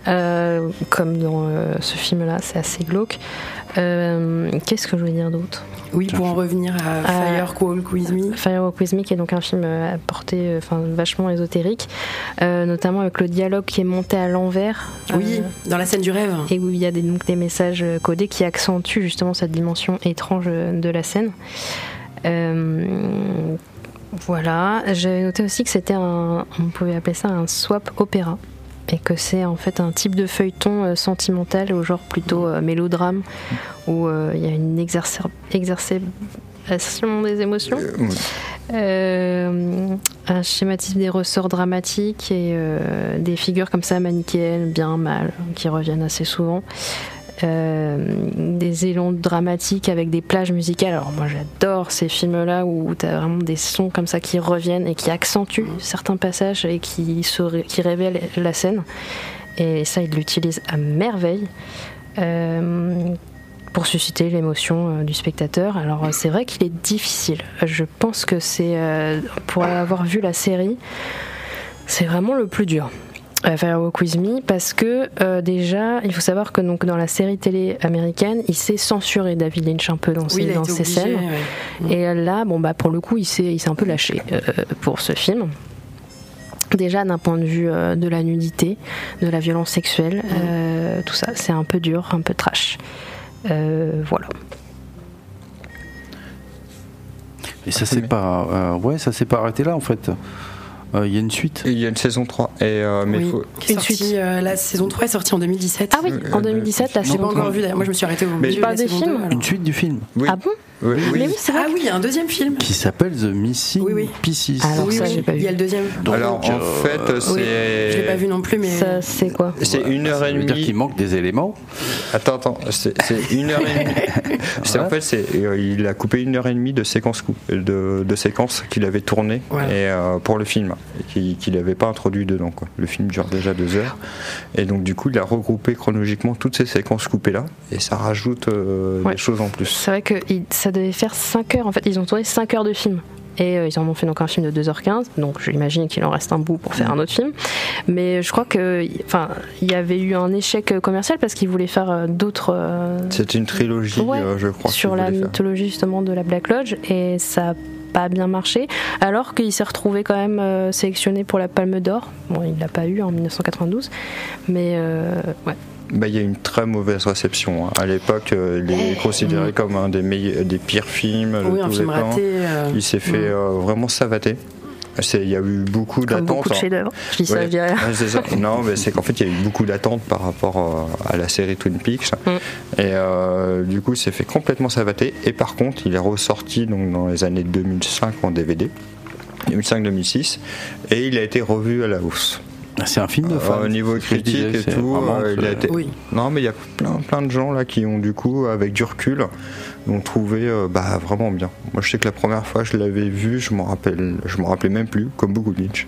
Euh, comme dans euh, ce film-là, c'est assez glauque. Euh, Qu'est-ce que je veux dire d'autre? Oui, pour en revenir à Ah. Fire Walk With Me. Firewalk With Me, qui est donc un film euh, porté, euh, enfin vachement ésotérique, euh, notamment avec le dialogue qui est monté à l'envers. Oui, euh, dans la scène du rêve. et où il y a des, donc des messages euh, codés qui accentuent justement cette dimension étrange euh, de la scène. Euh, voilà, j'avais noté aussi que c'était un, on pouvait appeler ça un swap opéra, et que c'est en fait un type de feuilleton euh, sentimental au genre plutôt euh, mélodrame, où euh, il y a une exercer- exacerbation des émotions. Un schématisme des ressorts dramatiques et des figures comme ça manichéennes, bien, mal, qui reviennent assez souvent. Euh, des élans dramatiques avec des plages musicales. Alors moi j'adore ces films-là où tu as vraiment des sons comme ça qui reviennent et qui accentuent certains passages et qui, se ré- qui révèlent la scène. Et ça, ils l'utilisent à merveille. Euh, pour susciter l'émotion euh, du spectateur. Alors c'est vrai qu'il est difficile. Je pense que c'est euh, pour avoir vu la série, c'est vraiment le plus dur. À faire Walk With Me parce que euh, déjà il faut savoir que donc dans la série télé américaine il s'est censuré David Lynch un peu dans ses, Oui, dans ses obligé, scènes ouais. et euh, là bon bah pour le coup il s'est il s'est un peu lâché euh, pour ce film déjà d'un point de vue euh, de la nudité de la violence sexuelle euh, tout ça c'est un peu dur un peu trash euh, voilà. Et ça s'est pas, euh, ouais, ça s'est pas arrêté là en fait. Euh, Il y a une suite. Il y a une saison 3. Et, euh, mais Oui, faut- qui est Une sortie, suite. euh, la saison 3 est sortie en 2017. Ah oui, en euh, 2017 la J'ai pas saison encore 3. vu d'ailleurs. Moi je me suis arrêtée au Mais- de la des saison films 2, alors. Une suite du film Oui. Ah bon? Oui, oui. Mais oui, c'est vrai. Ah oui, il y a un deuxième film. qui s'appelle The Missing Oui, oui. Pieces. Alors oui, ça, il y a le deuxième. Donc, Alors en euh, fait, c'est. Je l'ai pas vu non plus, mais. Ça c'est quoi C'est une heure ça et veut dire demie. qu'il manque des éléments. Attends, attends, c'est c'est une heure et demie. C'est en fait, c'est euh, il a coupé une heure et demie de séquences de, de séquences qu'il avait tournées Ouais. et euh, pour le film et qu'il n'avait pas introduit dedans. Quoi. Le film dure déjà deux heures et donc du coup, il a regroupé chronologiquement toutes ces séquences coupées là et ça rajoute euh, Ouais. des choses en plus. C'est vrai que il- ça devait faire 5 heures. En fait, ils ont tourné 5 heures de film. Et euh, ils en ont fait donc un film de 2h15. Donc j'imagine qu'il en reste un bout pour faire un autre film. Mais je crois que, enfin, il y avait eu un échec commercial parce qu'ils voulaient faire euh, d'autres. euh, C'est une trilogie, Ouais, euh, je crois. sur la faire. mythologie justement de la Black Lodge et ça a pas bien marché alors qu'il s'est retrouvé quand même sélectionné pour la Palme d'Or bon il l'a pas eu en 1992 mais euh, Bah, il y a une très mauvaise réception. hein. À l'époque, euh, il est considéré comme un des, meilleurs, des pires films de Oui, un tous film les temps. raté. euh, Il s'est fait Mm. euh, vraiment savater. Il y a eu beaucoup d'attentes. beaucoup de hein. chefs-d'œuvre je dis ça Ouais. je Ouais. Non, mais c'est qu'en fait, il y a eu beaucoup d'attentes par rapport à la série Twin Peaks. Mm. Et euh, du coup, il s'est fait complètement savater. Et par contre, il est ressorti donc, dans les années 2005 en DVD. 2005-2006. Et il a été revu à la hausse. C'est un film de Euh, fans. au niveau critique disais, et tout, euh, il a été- Oui. Non, mais il y a plein, plein de gens là qui ont du coup, avec du recul, ont trouvé euh, bah, vraiment bien. Moi, je sais que la première fois je l'avais vu, je m'en rappelle, je m'en rappelais même plus, comme beaucoup de Lynch.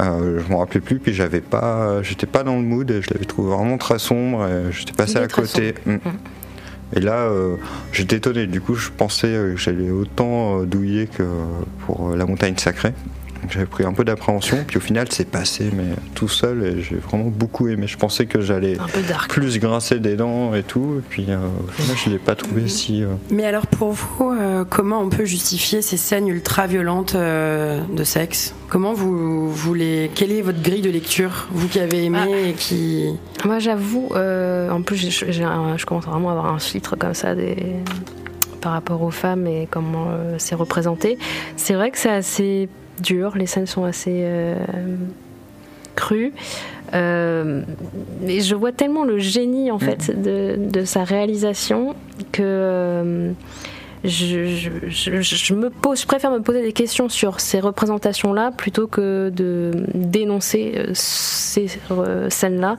Euh, je m'en rappelais plus, puis j'avais pas, j'étais pas dans le mood, et je l'avais trouvé vraiment très sombre, et j'étais passé à côté. Mm. Et là, euh, j'étais étonné. Du coup, je pensais que j'allais autant douiller que pour la montagne sacrée. J'avais pris un peu d'appréhension, puis au final, c'est passé, mais tout seul, et j'ai vraiment beaucoup aimé. Je pensais que j'allais Un peu dark. plus grincer des dents et tout, et puis euh, au final, je l'ai pas trouvé si. euh, Mais alors pour vous, euh, comment on peut justifier ces scènes ultra violentes euh, de sexe? Comment vous, vous les... Quelle est votre grille de lecture Vous qui avez aimé Ah. et qui... Moi, j'avoue, euh, en plus, j'ai- j'ai un- je commence vraiment à avoir un filtre comme ça des, par rapport aux femmes et comment euh, c'est représenté. C'est vrai que c'est assez les scènes sont assez euh, crues. Euh, et je vois tellement le génie en fait de, de sa réalisation que euh, je, je- je- je me pose, je préfère me poser des questions sur ces représentations-là plutôt que de dénoncer ces euh, scènes-là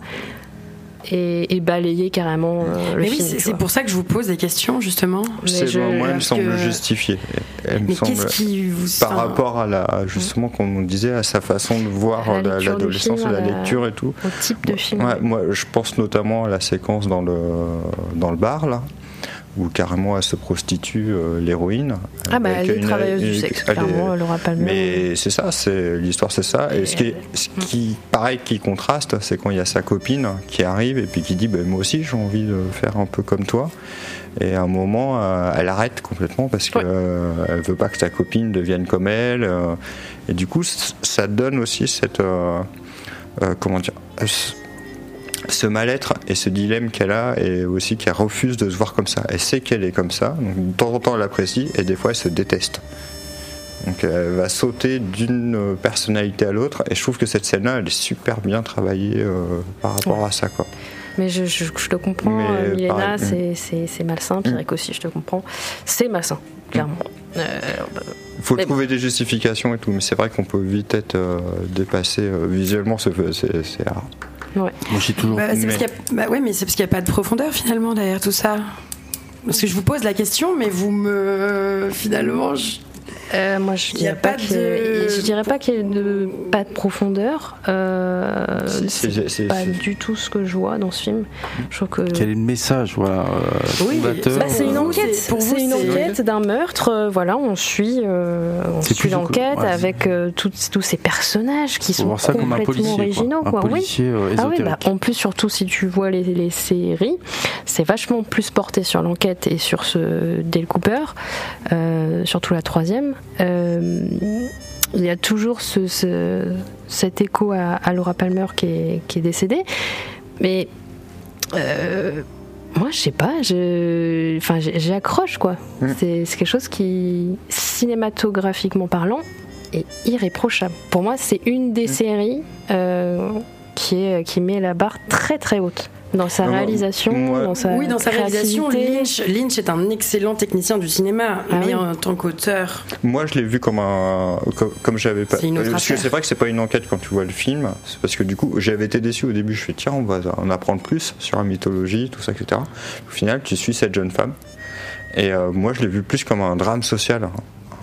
et, et balayer carrément euh, le Mais oui, film. c'est pour ça que je vous pose des questions justement. Mais c'est- je- moi, elle me semble que- justifiée. Elle me Mais semble- qu'est-ce qui vous par rapport à la justement comme on disait à sa façon de voir la la- l'adolescence la la- lecture et tout au type de film. Ouais, moi je pense notamment à la séquence dans le dans le bar là où carrément elle se prostitue euh, l'héroïne Ah bah elle est une- travailleuse du sexe, elle est- clairement, Laura Palmer. mais c'est ça, c'est l'histoire, c'est ça. Et, ce qui, est- ce qui, pareil, qui contraste, c'est quand il y a sa copine qui arrive et puis qui dit, ben, moi aussi j'ai envie de faire un peu comme toi. Et à un moment, euh, elle arrête complètement parce qu'elle elle veut pas que sa copine devienne comme elle. euh, et du coup, ça donne aussi cette, euh, euh, comment dire, ce- mal-être et ce dilemme qu'elle a et aussi qu'elle refuse de se voir comme ça. Elle sait qu'elle est comme ça, donc de temps en temps elle apprécie et des fois elle se déteste. Donc elle va sauter d'une personnalité à l'autre et je trouve que cette scène-là elle est super bien travaillée euh, par rapport à ça quoi. Mais je, je, je te comprends, euh, Milena, mm. c'est- malsain. Pierrick aussi, je te comprends. C'est malsain, clairement. Euh, Il faut trouver des justifications et tout, mais c'est vrai qu'on peut vite être euh, dépassé visuellement, c'est rare. Ouais. Moi, j'ai toujours. Bah, c'est parce Mais- a- bah ouais, mais c'est parce qu'il n'y a pas de profondeur finalement derrière tout ça. Parce que je vous pose la question, mais vous me finalement, je- Euh, moi, je Il y a dirais pas, pas que- de- je dirais pas qu'il y ait de, pas de profondeur. Euh, c'est pas du tout ce que je vois dans ce film. Je trouve que Quel est le message, voilà, euh, Oui, Bah, c'est une vous, enquête. c'est- une enquête d'un meurtre. euh, voilà, on suit, euh, on suit l'enquête ouais, avec euh, tous tous ces personnages qui sont comme un complètement quoi. originaux. un quoi. Oui. policier euh, Ah oui, bah, en plus, surtout si tu vois les, les séries, c'est vachement plus porté sur l'enquête et sur ce Dale Cooper, euh, surtout la troisième. Euh, il y a toujours ce, ce- cet écho à, à Laura Palmer qui est, qui est décédée. Mais euh, moi, je sais pas, je, enfin, j'accroche quoi. Mm. C'est quelque chose qui, cinématographiquement parlant, est irréprochable. Pour moi, c'est une des séries euh, qui, est, qui met la barre très très haute dans sa Ah, moi- réalisation, moi- dans sa oui, dans sa réalisation, créativité. Lynch, Lynch est un excellent technicien du cinéma, Ah mais oui. en tant qu'auteur, Moi, je l'ai vu comme un, comme, comme j'avais pas. C'est une autre parce que affaire. c'est vrai que c'est pas une enquête quand tu vois le film. C'est parce que du coup, j'avais été déçu au début. Je fais tiens, on va en apprendre plus sur la mythologie, tout ça, etc. Au final, tu suis cette jeune femme. Et euh, moi, je l'ai vu plus comme un drame social,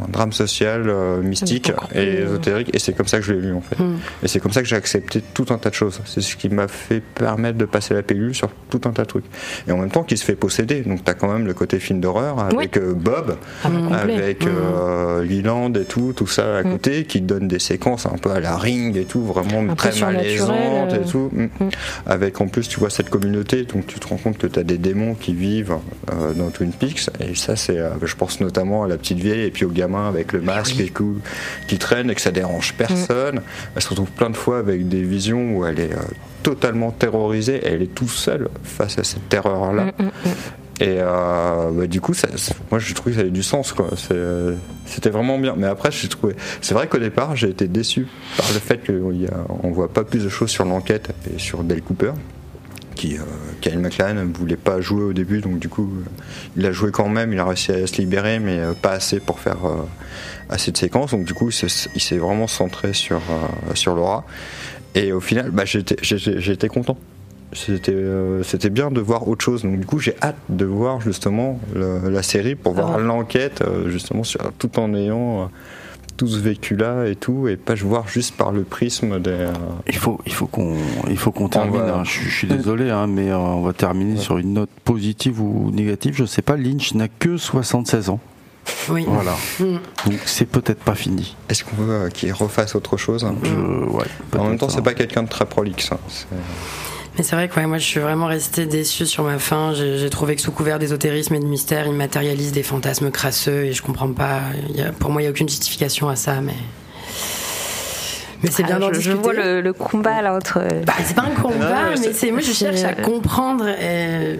un drame social euh, mystique et euh, ésotérique. Et c'est comme ça que je l'ai lu en fait. Hmm. Et c'est comme ça que j'ai accepté tout un tas de choses. C'est ce qui m'a fait permettre de passer la pilule sur tout un tas de trucs. Et en même temps, qu'il se fait posséder. Donc, t'as quand même le côté film d'horreur avec euh, Bob Ah, avec euh, Leland et tout, tout ça à Mm. côté, qui donne des séquences un peu à la ring et tout, vraiment peu très malaisantes euh. et tout. Mm. Mm. Avec en plus, tu vois cette communauté, donc tu te rends compte que tu as des démons qui vivent euh, dans Twin Peaks, et ça, c'est, euh, je pense notamment à la petite vieille et puis au gamin avec le masque et tout, qui traîne et que ça dérange personne. Elle se retrouve plein de fois avec des visions où elle est euh, totalement terrorisée, et elle est tout seule face à cette terreur-là. Mm, mm, mm. Et euh, bah, du coup, ça, moi j'ai trouvé que ça avait du sens. quoi. Euh, C'était vraiment bien. Mais après, j'ai trouvé. C'est vrai qu'au départ, j'ai été déçu par le fait qu'on ne voit pas plus de choses sur l'enquête et sur Dale Cooper. Qui, euh, Kyle MacLachlan ne voulait pas jouer au début, donc du coup, euh, il a joué quand même. Il a réussi à se libérer, mais euh, pas assez pour faire assez de séquences. Donc du coup, il s'est- vraiment centré sur, sur Laura. Et au final, bah, j'étais content c'était euh, c'était bien de voir autre chose donc du coup j'ai hâte de voir justement le- la série pour voir Ah. l'enquête euh, justement sur, tout en ayant euh, tout ce vécu-là et tout, et pas voir juste par le prisme des. euh, Il faut, il faut qu'on, il faut qu'on termine. va- hein. Je, je suis désolé, hein, mais euh, on va terminer sur une note positive ou négative. Je sais pas. Lynch n'a que 76 ans. Oui. Voilà. Mm. Donc c'est peut-être pas fini. Est-ce qu'on veut euh, qu'il refasse autre chose hein? Je, ouais, En même temps, c'est hein. pas quelqu'un de très prolixe. Hein. C'est- Mais c'est vrai que ouais, moi je suis vraiment restée déçue sur ma fin. J'ai trouvé que sous couvert d'ésotérisme et de mystère, il matérialise des fantasmes crasseux et je comprends pas. Il y a- pour moi, il n'y a aucune justification à ça, mais. Mais c'est bien Ah, d'en je, je vois le, le combat là entre. Bah, c'est pas un combat, Non, mais c'est moi je cherche à comprendre. Et...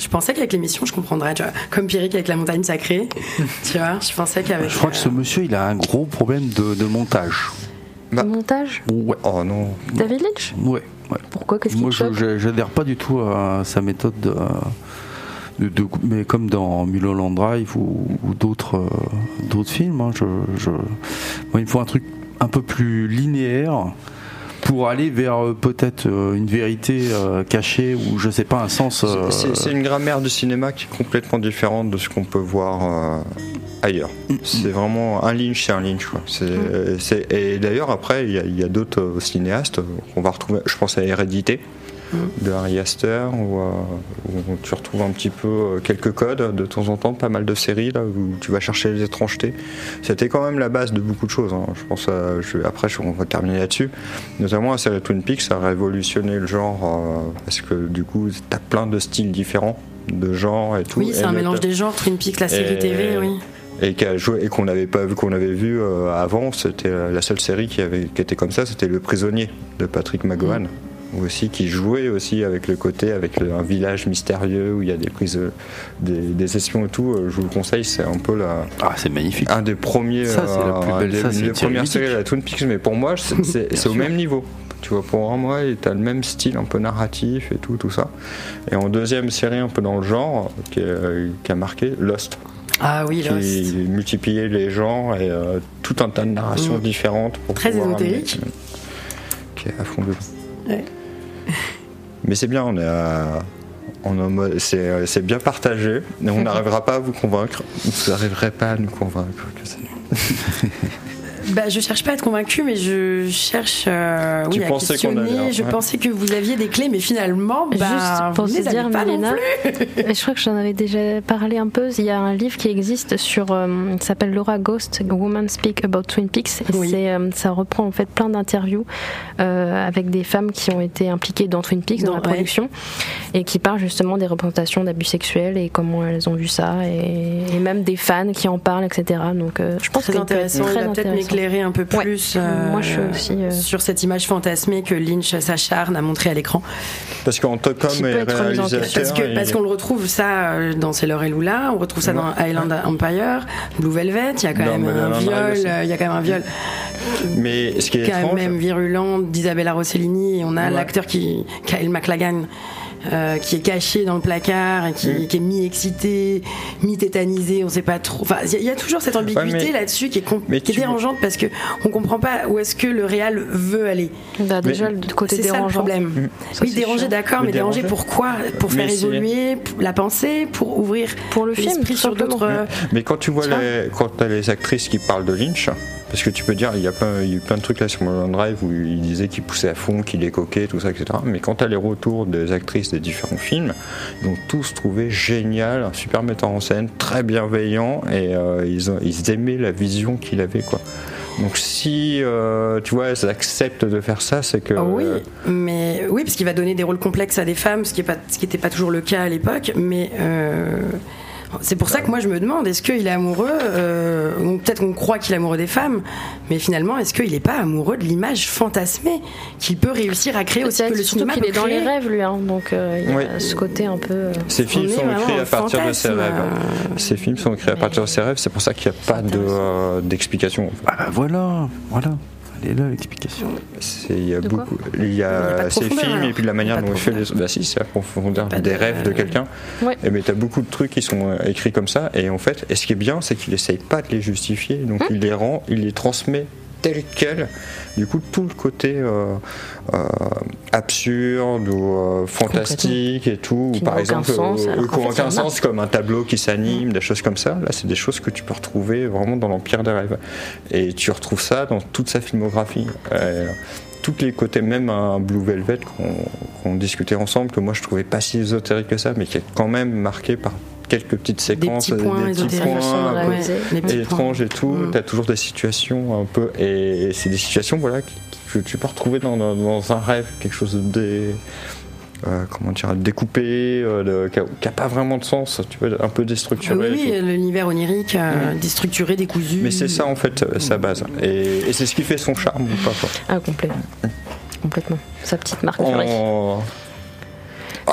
Je pensais qu'avec l'émission je comprendrais, tu vois, comme Pierrick avec la montagne sacrée, tu vois. Je pensais qu'avec. Je crois que ce euh, monsieur, il a un gros problème de, de montage. Bah. montage? Ouais, Oh non. David Lynch? Ouais, ouais. Pourquoi Qu'est-ce Moi, je j'adhère pas du tout à sa méthode de, de- de- mais comme dans Mulholland Drive ou, ou d'autres euh, d'autres films, hein, je, je- moi, il me faut un truc un peu plus linéaire pour aller vers euh, peut-être euh, une vérité euh, cachée ou je sais pas un sens. C'est- une grammaire du cinéma qui est complètement différente de ce qu'on peut voir ailleurs. C'est vraiment un Lynch, c'est un Lynch. Quoi. C'est- et d'ailleurs, après, il y a, a d'autres cinéastes qu'on va retrouver. Je pense à Hérédité de Harry Astor, où, où tu retrouves un petit peu euh, quelques codes de temps en temps, pas mal de séries là où tu vas chercher les étrangetés. C'était quand même la base de beaucoup de choses. hein. Je pense à- je- après, je- on va terminer là-dessus. Notamment la série Twin Peaks, ça a révolutionné le genre euh, parce que du coup, tu as plein de styles différents, de genres et tout. Oui, c'est un mélange des genres, Twin Peaks, la série Et- TV, oui. et qu'on n'avait pas vu qu'on avait vu euh, avant c'était la seule série qui avait qui était comme ça c'était le prisonnier de Patrick McGowan. Aussi qui jouait aussi avec le côté avec le- un village mystérieux où il y a des prises euh, des, des espions et tout Euh, je vous le conseille c'est un peu la Ah, c'est magnifique. un des premiers Ça, c'est la plus un belle- des- ça, série premières séries de la Twin Peaks mais pour moi c'est c'est- c'est au même niveau tu vois pour moi tu as le même style un peu narratif et tout tout ça et en deuxième série un peu dans le genre qui, est- qui a marqué Lost Ah oui, qui Lost. multipliait les genres et euh, tout un tas de narrations Mm. différentes pour Très ésotérique. qui est à fond dedans. Ouais. Mais c'est bien, on est à- c'est c'est bien partagé, mais on n'arrivera pas à vous convaincre. Vous n'arriverez pas à nous convaincre. que c'est- Bah, je cherche pas à être convaincue, mais je cherche euh, oui, Tu à pensais qu'on questionner. allait- je ouais. pensais que vous aviez des clés, mais finalement, bah, Juste pour vous se dire, pas non plus. Je crois que j'en avais déjà parlé un peu. Il y a un livre qui existe sur, euh, il s'appelle Laura Ghost, Woman Speak About Twin Peaks. Et Oui. c'est, euh, ça reprend en fait plein d'interviews euh, avec des femmes qui ont été impliquées dans Twin Peaks, dans, Dans- la ouais. production, et qui parlent justement des représentations d'abus sexuels et comment elles ont vu ça, et, et même des fans qui en parlent, etc. Donc euh, je pense Très que intéressant. très intéressant. M'éclairer un peu Ouais. plus. euh, Moi, je suis aussi, euh, sur cette image fantasmée que Lynch s'acharne à montrer à l'écran. Parce qu'en qu'homme peut et réalisateur, Parce que il- parce qu'on le retrouve ça euh, dans Sailor et Lula, on retrouve ça dans Island Empire, Blue Velvet. Il y a quand même un viol. Il y a quand même un viol mais ce qui est quand étrange, même virulent d'Isabella Rossellini. Et on a Ouais. l'acteur qui, Kyle MacLagan. Euh, qui est caché dans le placard et qui, Mm. qui est mi-excité, mi-tétanisé, on sait pas trop. Enfin, il y a- il y, a toujours cette ambiguïté Ouais, mais- là-dessus qui est, com- mais qui est tu- dérangeante parce que on comprend pas où est-ce que le réal veut aller. Bah, déjà, Mais- le côté C'est ça le dérangeant. problème. Ça, oui, déranger, d'accord, Mais mais déranger pourquoi Pour faire évoluer la pensée, pour ouvrir Pour le film, sur d'autres. euh, Mais quand tu vois Tu vois? les, quand t'as les actrices qui parlent de Lynch, parce que tu peux dire, il y a plein, il y a eu plein de trucs là sur Mulholland Drive où il disait qu'il poussait à fond, qu'il est coquet, tout ça, etc. Mais quand t'as les retours des actrices des différents films, ils ont tous trouvé génial, un super metteur en scène, très bienveillant, et euh, ils, ont- ils aimaient la vision qu'il avait, quoi. Donc si, euh, tu vois, elles acceptent de faire ça, c'est que... Ah oui, euh, mais oui, parce qu'il va donner des rôles complexes à des femmes, ce qui n'était pas, toujours le cas à l'époque. Mais euh, c'est pour ça que moi je me demande, est-ce qu'il est amoureux euh, Peut-être qu'on croit qu'il est amoureux des femmes, mais finalement, est-ce qu'il n'est pas amoureux de l'image fantasmée qu'il peut réussir à créer aussi que le cinéma qu'il est dans les rêves, lui. hein, donc euh, il y a Oui. ce côté un peu. euh, Ces films On est sont en à partir de ses rêves. euh. Ces films sont écrits à partir de ses rêves, c'est pour ça qu'il n'y a pas de, euh, d'explication. Ah bah voilà, voilà. Elle est là l'explication. C'est- Il y a De beaucoup. Il y a de ces films alors. et puis la manière de dont il fait les. Bah si, c'est la profondeur des de- rêves de quelqu'un. Ouais. Et mais t'as beaucoup de trucs qui sont euh, écrits comme ça. Et en fait, et ce qui est bien, c'est qu'il essaye pas de les justifier. Donc Hum. il les rend, il les transmet tel quel. Du coup, tout le côté euh, euh, absurde ou euh, fantastique et tout, Qui ou par exemple, sens, alors qui fait, aucun sens, comme un tableau qui s'anime, des choses comme ça. Là, c'est des choses que tu peux retrouver vraiment dans l'Empire des rêves. Et tu retrouves ça dans toute sa filmographie. Tous les côtés, même un Blue Velvet qu'on qu'on discutait ensemble, que moi je trouvais pas si ésotérique que ça, mais qui est quand même marqué par quelques petites séquences, petits points ésotériques. points un peu Ouais, les petits étranges et tout. Mm. T'as toujours des situations un peu, et c'est des situations voilà que tu peux retrouver dans, dans- dans un rêve, quelque chose de euh, comment dire, découpé, euh, qui, a, qui a pas vraiment de sens, tu vois, un peu déstructuré. oui, l'univers onirique, euh, déstructuré, décousu. Mais c'est ça en fait sa base, et, et c'est ce qui fait son charme ou pas. quoi. Ah, complet. Complètement. Sa petite marque. En-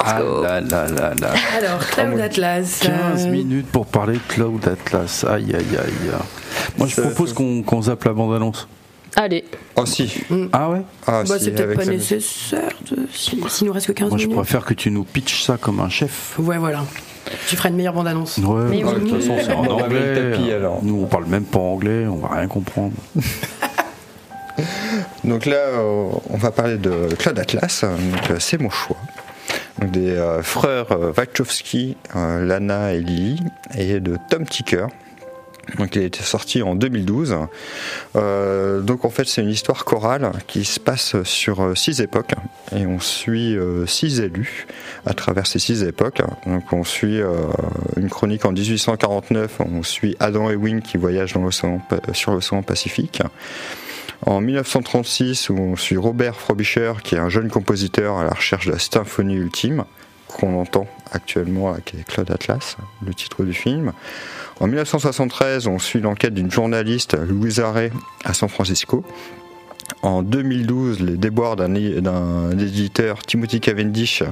Ah là là là là. Alors, Cloud Atlas. 15 euh, minutes pour parler de Cloud Atlas. Aïe aïe aïe. Moi je propose qu'on qu'on zappe la bande-annonce. Allez, Oh si, Ah ouais? Ah, bah, si, c'est peut-être pas nécessaire de... si- s'il nous reste que 15 Moi je minutes. préfère que tu nous pitches ça comme un chef. Ouais, voilà. Tu feras une meilleure bande-annonce. Ouais, Mais bah, oui. de toute façon c'est en On va anglais. tapis, alors. Nous on parle même pas anglais, on va rien comprendre. Donc là, euh, on va parler de Claude Atlas, euh, c'est mon choix. Des euh, frères euh, Wachowski, euh, Lana et Lily, et de Tom Ticker. Donc il a été sorti en 2012. Euh, donc en fait c'est une histoire chorale qui se passe sur six époques et on suit six élus à travers ces six époques. Donc on suit une chronique en 1849, on suit Adam Wynne qui Pa- sur l'océan Pacifique. En 1936, où on suit Robert Frobisher, qui est un jeune compositeur à la recherche de la symphonie ultime, qu'on entend actuellement avec Claude Atlas, le titre du film. En 1973, on suit l'enquête d'une journaliste, Louise Array, à San Francisco. En 2012, les déboires d'un éditeur, Timothy Cavendish,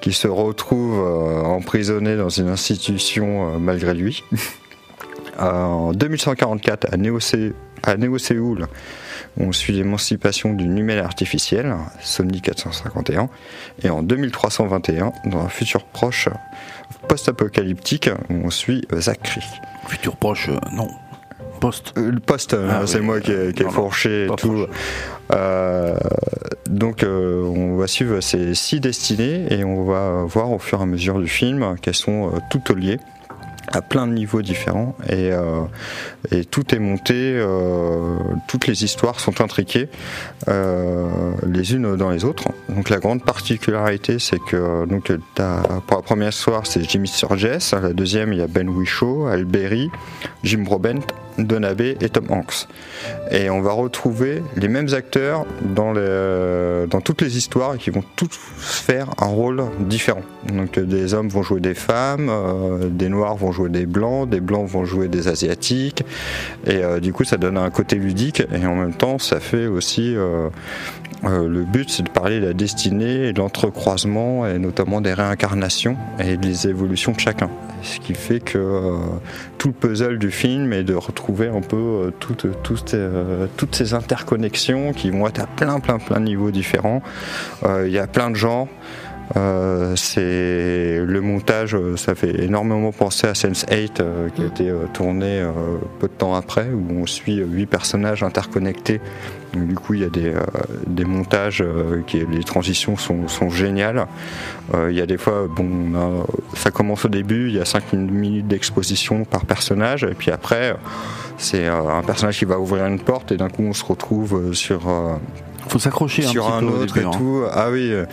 qui se retrouve euh, emprisonné dans une institution euh, malgré lui. Euh, en 2144, à Néo-Sé- à Néo-Séoul, on suit l'émancipation d'une humaine artificielle, Sony 451, et en 2321, dans un futur proche post-apocalyptique, on suit euh, Zachary. Futur proche, euh, non. Poste. Euh, Le poste, Ah c'est oui, moi qui ai, qui ai non, non, fourché et tout. Euh, donc euh, on va suivre ces six destinées et on va voir au fur et à mesure du film qu'elles sont euh, toutes liées à plein de niveaux différents et, euh, tout est monté, euh, toutes les histoires sont intriquées euh, les unes dans les autres. Donc la grande particularité c'est que donc pour la première histoire c'est Jimmy Sturgess, la deuxième il y a Ben Whishaw, Al Berry, Jim Broadbent, Don Abbey et Tom Hanks. Et on va retrouver les mêmes acteurs dans, dans toutes les histoires qui vont tous faire un rôle différent. Donc euh, des hommes vont jouer des femmes, euh, des noirs vont jouer des blancs, des blancs vont jouer des asiatiques. Et euh, du coup ça donne un côté ludique et en même temps ça fait aussi... euh, euh, le but c'est de parler de la destinée de l'entrecroisement et notamment des réincarnations et des évolutions de chacun. Ce qui fait que euh, tout le puzzle du film est de retrouver un peu euh, toutes, toutes, ces interconnexions qui vont être à plein plein plein de niveaux différents. Il y a plein de genres. Euh, c'est le montage, euh, ça fait énormément penser à Sense8 euh, qui a été euh, tourné peu de temps après, où on suit huit personnages interconnectés. Donc, du coup, il y a des, des montages, qui, les transitions sont, sont géniales. Il y a des fois, bon, a- ça commence au début, il y a 5 minutes d'exposition par personnage, et puis après, c'est un personnage qui va ouvrir une porte, et d'un coup, on se retrouve sur Faut s'accrocher un sur petit un peu au autre début, et hein. tout. Ah oui, euh,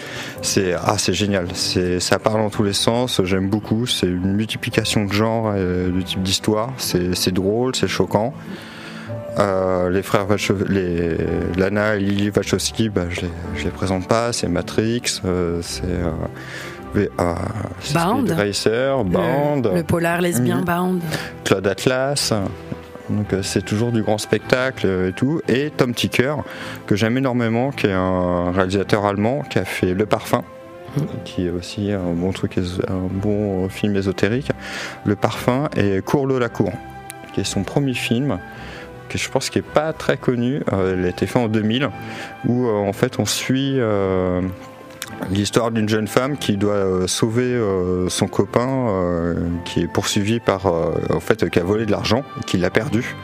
c'est ah c'est génial. C'est ça parle dans tous les sens. J'aime beaucoup. C'est une multiplication de genres, et de types d'histoires. C'est c'est drôle, c'est choquant. Euh, les frères les Lana et Lily Wachowski, bah, je les je les présente pas. C'est Matrix, euh, c'est euh, V- euh, c'est Bound. Speed Racer, Band, Le, le polar lesbien Mhm. Bound. Claude Atlas. Donc euh, c'est toujours du grand spectacle euh, et tout. Et Tom Ticker, que j'aime énormément, qui est un réalisateur allemand qui a fait Le Parfum, qui est aussi un bon truc, bon film ésotérique. Le Parfum et Courlo la Cour, qui est son premier film que je pense qui est pas très connu. Euh, il a été fait en 2000, où en fait on suit l'histoire d'une jeune femme qui doit euh, sauver euh, son copain, euh, qui est poursuivi par, en fait, qui a volé de l'argent, qui l'a perdu.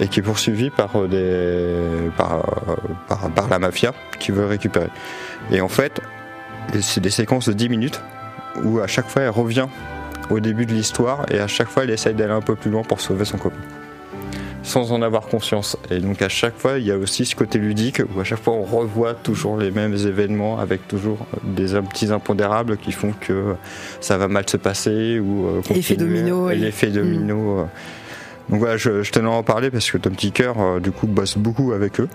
et qui est poursuivi par, par la mafia qui veut récupérer. Et en fait, c'est des séquences de 10 minutes où à chaque fois elle revient au début de l'histoire et à chaque fois elle essaye d'aller un peu plus loin pour sauver son copain sans en avoir conscience. Et donc à chaque fois, il y a aussi ce côté ludique où à chaque fois on revoit toujours les mêmes événements avec toujours des petits impondérables qui font que ça va mal se passer ou euh, Effet continuer. domino, Et. L'effet domino. euh. Donc voilà, je, je tenais à en parler parce que Tom Ticker euh, du coup bosse beaucoup avec eux,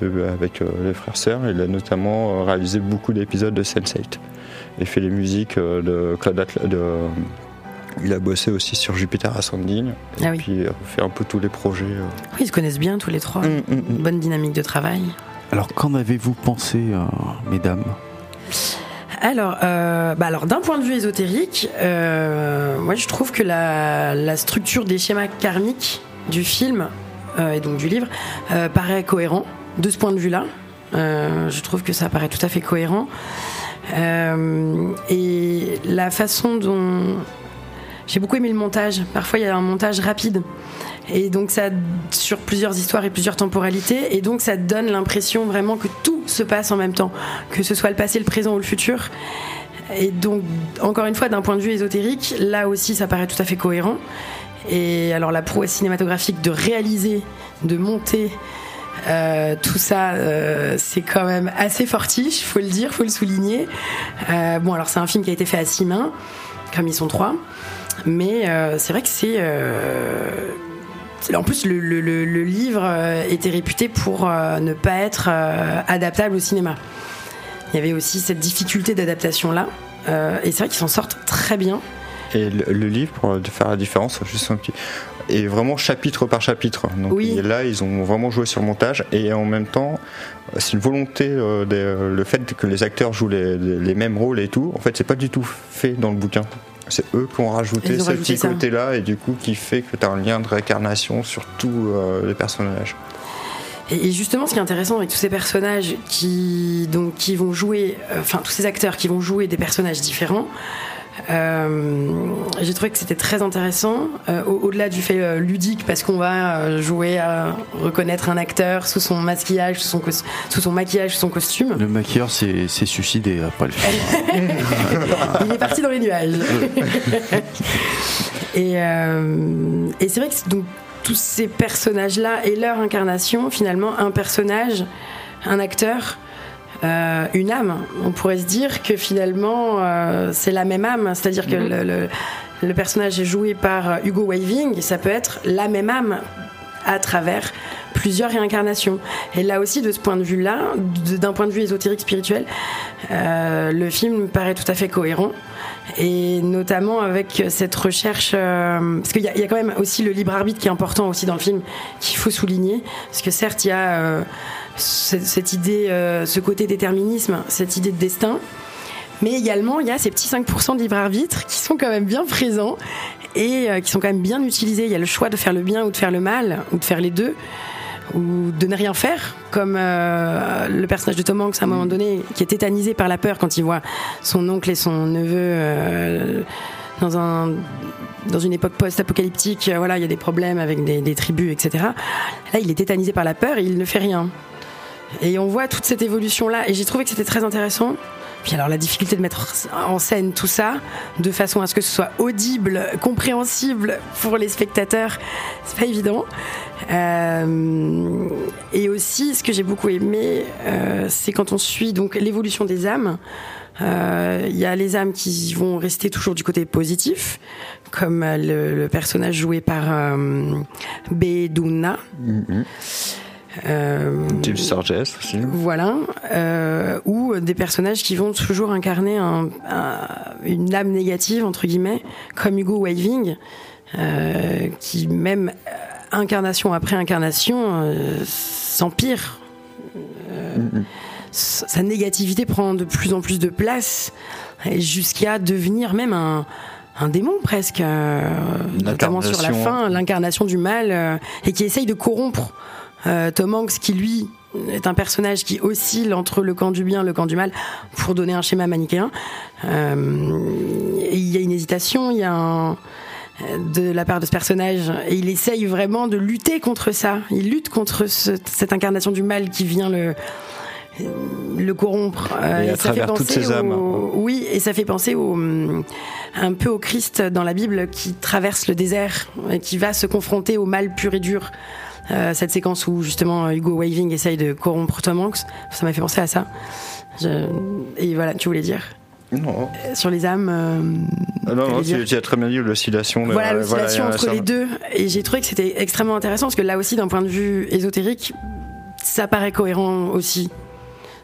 de- avec euh, les frères sœurs. Il a notamment euh, réalisé beaucoup d'épisodes de Sense8 et fait les musiques euh, de Claude Atla- de il a bossé aussi sur Jupiter Ascending, et Ah oui. puis euh, fait un peu tous les projets. euh, Oui, ils se connaissent bien tous les trois. Mm, mm, mm. Bonne dynamique de travail. Alors, qu'en avez-vous pensé, euh, mesdames? Alors, euh, bah alors d'un point de vue ésotérique, euh, moi je trouve que la, la structure des schémas karmiques du film euh, et donc du livre euh, paraît cohérent de ce point de vue-là. Euh, je trouve que ça paraît tout à fait cohérent. Euh, et la façon dont j'ai beaucoup aimé le montage. Parfois, il y a un montage rapide. Et donc, ça, sur plusieurs histoires et plusieurs temporalités. Et donc, ça donne l'impression vraiment que tout se passe en même temps. Que ce soit le passé, le présent ou le futur. Et donc, encore une fois, d'un point de vue ésotérique, là aussi, ça paraît tout à fait cohérent. Et alors, la prouesse cinématographique de réaliser, de monter, euh, tout ça, euh, c'est quand même assez fortiche, faut le dire, faut le souligner. Euh, bon, alors c'est un film qui a été fait à six mains, comme ils sont trois, mais euh, c'est vrai que c'est. euh, en plus, le, le- le- le livre euh, était réputé pour euh, ne pas être adaptable au cinéma. Il y avait aussi cette difficulté d'adaptation là, euh, et c'est vrai qu'ils s'en sortent très bien. Et le, livre, pour faire la différence, juste un petit, est vraiment chapitre par chapitre. Donc Oui. et là, ils ont vraiment joué sur le montage et en même temps, c'est une volonté, euh, des- le fait que les acteurs jouent les, les- les mêmes rôles et tout. En fait, c'est pas du tout fait dans le bouquin. C'est eux qui ont rajouté Ils ont ce rajouté petit ça. côté-là et du coup qui fait que tu as un lien de réincarnation sur tous euh, les personnages. Et et justement, ce qui est intéressant avec tous ces personnages qui, donc, qui vont jouer, euh, enfin, tous ces acteurs qui vont jouer des personnages différents, euh, j'ai trouvé que c'était très intéressant, euh, au- au-delà du fait euh, ludique, parce qu'on va euh, jouer à reconnaître un acteur sous son maquillage, sous son, cos- sous son maquillage, sous son costume. Le maquilleur s'est suicidé après le film. Il est parti dans les nuages. et et c'est vrai que donc tous ces personnages-là et leur incarnation, finalement, un personnage, un acteur, euh, une âme. On pourrait se dire que finalement, euh, c'est la même âme. C'est-à-dire que le, le- le personnage est joué par euh, Hugo Weaving, ça peut être la même âme à travers plusieurs réincarnations. Et là aussi, de ce point de vue-là, d'un point de vue ésotérique spirituel, euh, le film me paraît tout à fait cohérent. Et notamment avec cette recherche, euh, parce qu'il y, a- quand même aussi le libre arbitre qui est important aussi dans le film, qu'il faut souligner, parce que certes il y a ce- cette idée, ce côté déterminisme, cette idée de destin, mais également il y a ces petits 5% de libre arbitre qui sont quand même bien présents et euh, qui sont quand même bien utilisés. Il y a le choix de faire le bien ou de faire le mal, ou de faire les deux ou de ne rien faire, comme euh, le personnage de Tom Hanks à un moment donné, qui est tétanisé par la peur quand il voit son oncle et son neveu euh, dans un dans une époque post-apocalyptique. Voilà, il y a des problèmes avec des, des tribus, etc. Là, il est tétanisé par la peur et il ne fait rien. Et on voit toute cette évolution là, et j'ai trouvé que c'était très intéressant. Puis alors la difficulté de mettre en scène tout ça de façon à ce que ce soit audible, compréhensible pour les spectateurs, c'est pas évident. Euh, et aussi, ce que j'ai beaucoup aimé, euh, c'est quand on suit donc l'évolution des âmes. Euh, Il y a les âmes qui vont rester toujours du côté positif, comme le, personnage joué par euh, Beduna. Euh, Sturges aussi. voilà, euh, ou des personnages qui vont toujours incarner un- un- une âme négative entre guillemets, comme Hugo Weaving, euh, qui même euh, incarnation après incarnation s'empire. S- sa négativité prend de plus en plus de place, jusqu'à devenir même un un démon presque, notamment sur la fin, l'incarnation du mal, et qui essaye de corrompre Tom Hanks, qui lui est un personnage qui oscille entre le camp du bien et le camp du mal, pour donner un schéma manichéen. Euh, il y a une hésitation, il y a un, de la part de ce personnage et il essaye vraiment de lutter contre ça. Il lutte contre ce- cette incarnation du mal qui vient le le corrompre. Euh, Et à ça fait travers toutes penser ces âmes. au- Oui, et ça fait penser au, un peu au Christ dans la Bible qui traverse le désert et qui va se confronter au mal pur et dur. Euh, cette séquence où justement Hugo Weaving essaye de corrompre Tom Hanks, ça m'a fait penser à ça. Je- Et voilà, tu voulais dire? Non, Euh, sur les âmes. euh, Ah non, non, tu, tu as très bien dit l'oscillation. de- voilà l'oscillation entre les deux et j'ai trouvé que c'était extrêmement intéressant parce que là aussi d'un point de vue ésotérique ça paraît cohérent aussi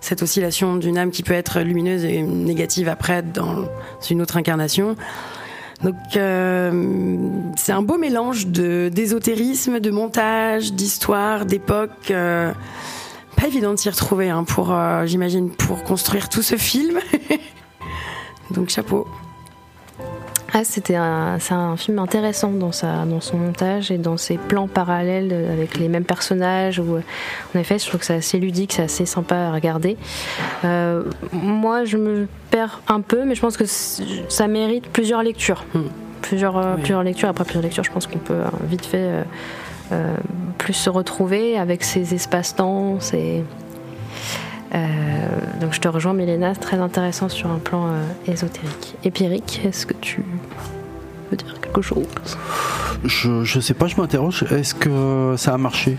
cette oscillation d'une âme qui peut être lumineuse et négative après dans une autre incarnation donc euh, c'est un beau mélange de d'ésotérisme de montage d'histoire d'époque euh, pas évident de s'y retrouver hein, euh, j'imagine pour construire tout ce film. Donc chapeau Ah, c'était un, c'est un film intéressant dans, sa, dans son montage et dans ses plans parallèles euh, avec les mêmes personnages. Où, euh, en effet, je trouve que c'est assez ludique, c'est assez sympa à regarder. Euh, moi, je me perds un peu, mais je pense que ça mérite plusieurs lectures. Hmm. Plusieurs, Oui. plusieurs lectures. Après plusieurs lectures, je pense qu'on peut vite fait euh, euh, plus se retrouver avec ces espaces-temps. ces- Euh, donc je te rejoins, Mélena, c'est très intéressant sur un plan euh, ésotérique. Épirique, est-ce que tu veux dire quelque chose? Je, je sais pas, je m'interroge. Est-ce que ça a marché?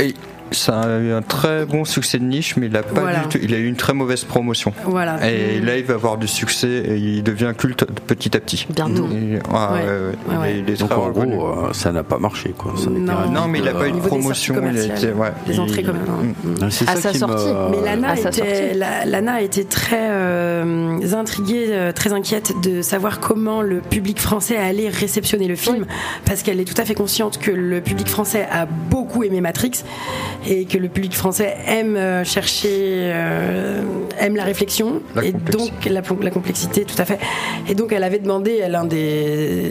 Et ça a eu un très bon succès de niche, mais il a pas Voilà. du tout- il a eu une très mauvaise promotion. voilà Et là, il va avoir du succès et il devient culte petit à petit. Bientôt. Et- ah, Ouais. ouais, ouais. Ouais, Il ouais. est- il est Donc très en reconnu. gros, euh, ça n'a pas marché. Quoi. Ça n'a Non. mais il a hit, pas eu Au de promotion. Il a été, ouais, les entrées quand même hein. euh, C'est À ça sa sortie. Mais Lana, était, sortie. la- Lana était très euh, intriguée, euh, très inquiète de savoir comment le public français allait réceptionner le film, parce qu'elle est tout à fait consciente que le public français a beaucoup aimé Matrix et que le public français aime euh, chercher, euh, aime la réflexion La et complexité. donc la, la complexité, tout à fait. Et donc elle avait demandé à l'un des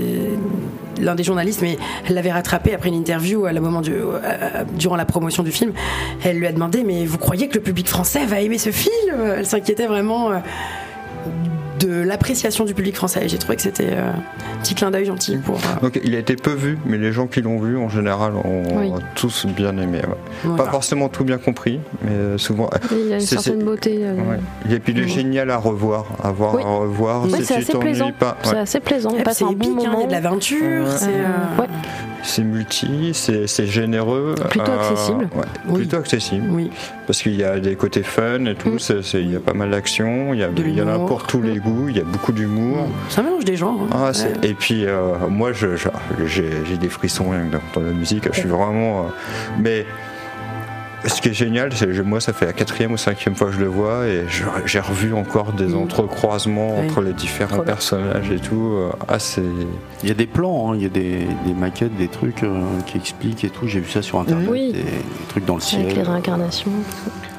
l'un des journalistes, mais elle l'avait rattrapé après une interview à la moment du, euh, durant la promotion du film. Elle lui a demandé Mais vous croyez que le public français va aimer ce film? Elle s'inquiétait vraiment euh, de l'appréciation du public français. Et j'ai trouvé que c'était euh, un petit clin d'œil gentil pour. euh, Donc il a été peu vu, mais les gens qui l'ont vu en général ont Oui. tous bien aimé. ouais. voilà. Pas forcément tout bien compris, mais euh, souvent. Il y a une C'est- certaine beauté. euh, Ouais. Et puis il est génial à revoir, à voir, Oui. à revoir. Oui, si c'est assez plaisant. pas. C'est assez plaisant. On passe c'est un épique, bon hein, il y moment. a de l'aventure. C'est, Euh, euh, multi, c'est généreux. Plutôt accessible. ouais, Oui. Plutôt accessible. Oui. Parce qu'il y a des côtés fun et tout, Mm. il y a pas mal d'action, il y, en a pour tous les goûts, il y a beaucoup d'humour. Ça mélange des genres. hein. Ah, Ouais. Et puis euh, moi, j'ai des frissons rien que d'entendre la musique. Je suis vraiment. euh, mais ce qui est génial, c'est que moi, ça fait la quatrième ou cinquième fois que je le vois et j'ai revu encore des Mm. entrecroisements Oui. entre les différents Trop bien. personnages et tout. Ah, c'est. Il y a des plans, hein, il y a des, des maquettes, des trucs euh, qui expliquent et tout. J'ai vu ça sur internet. Oui. Des, des trucs dans le ciel. Avec les réincarnations.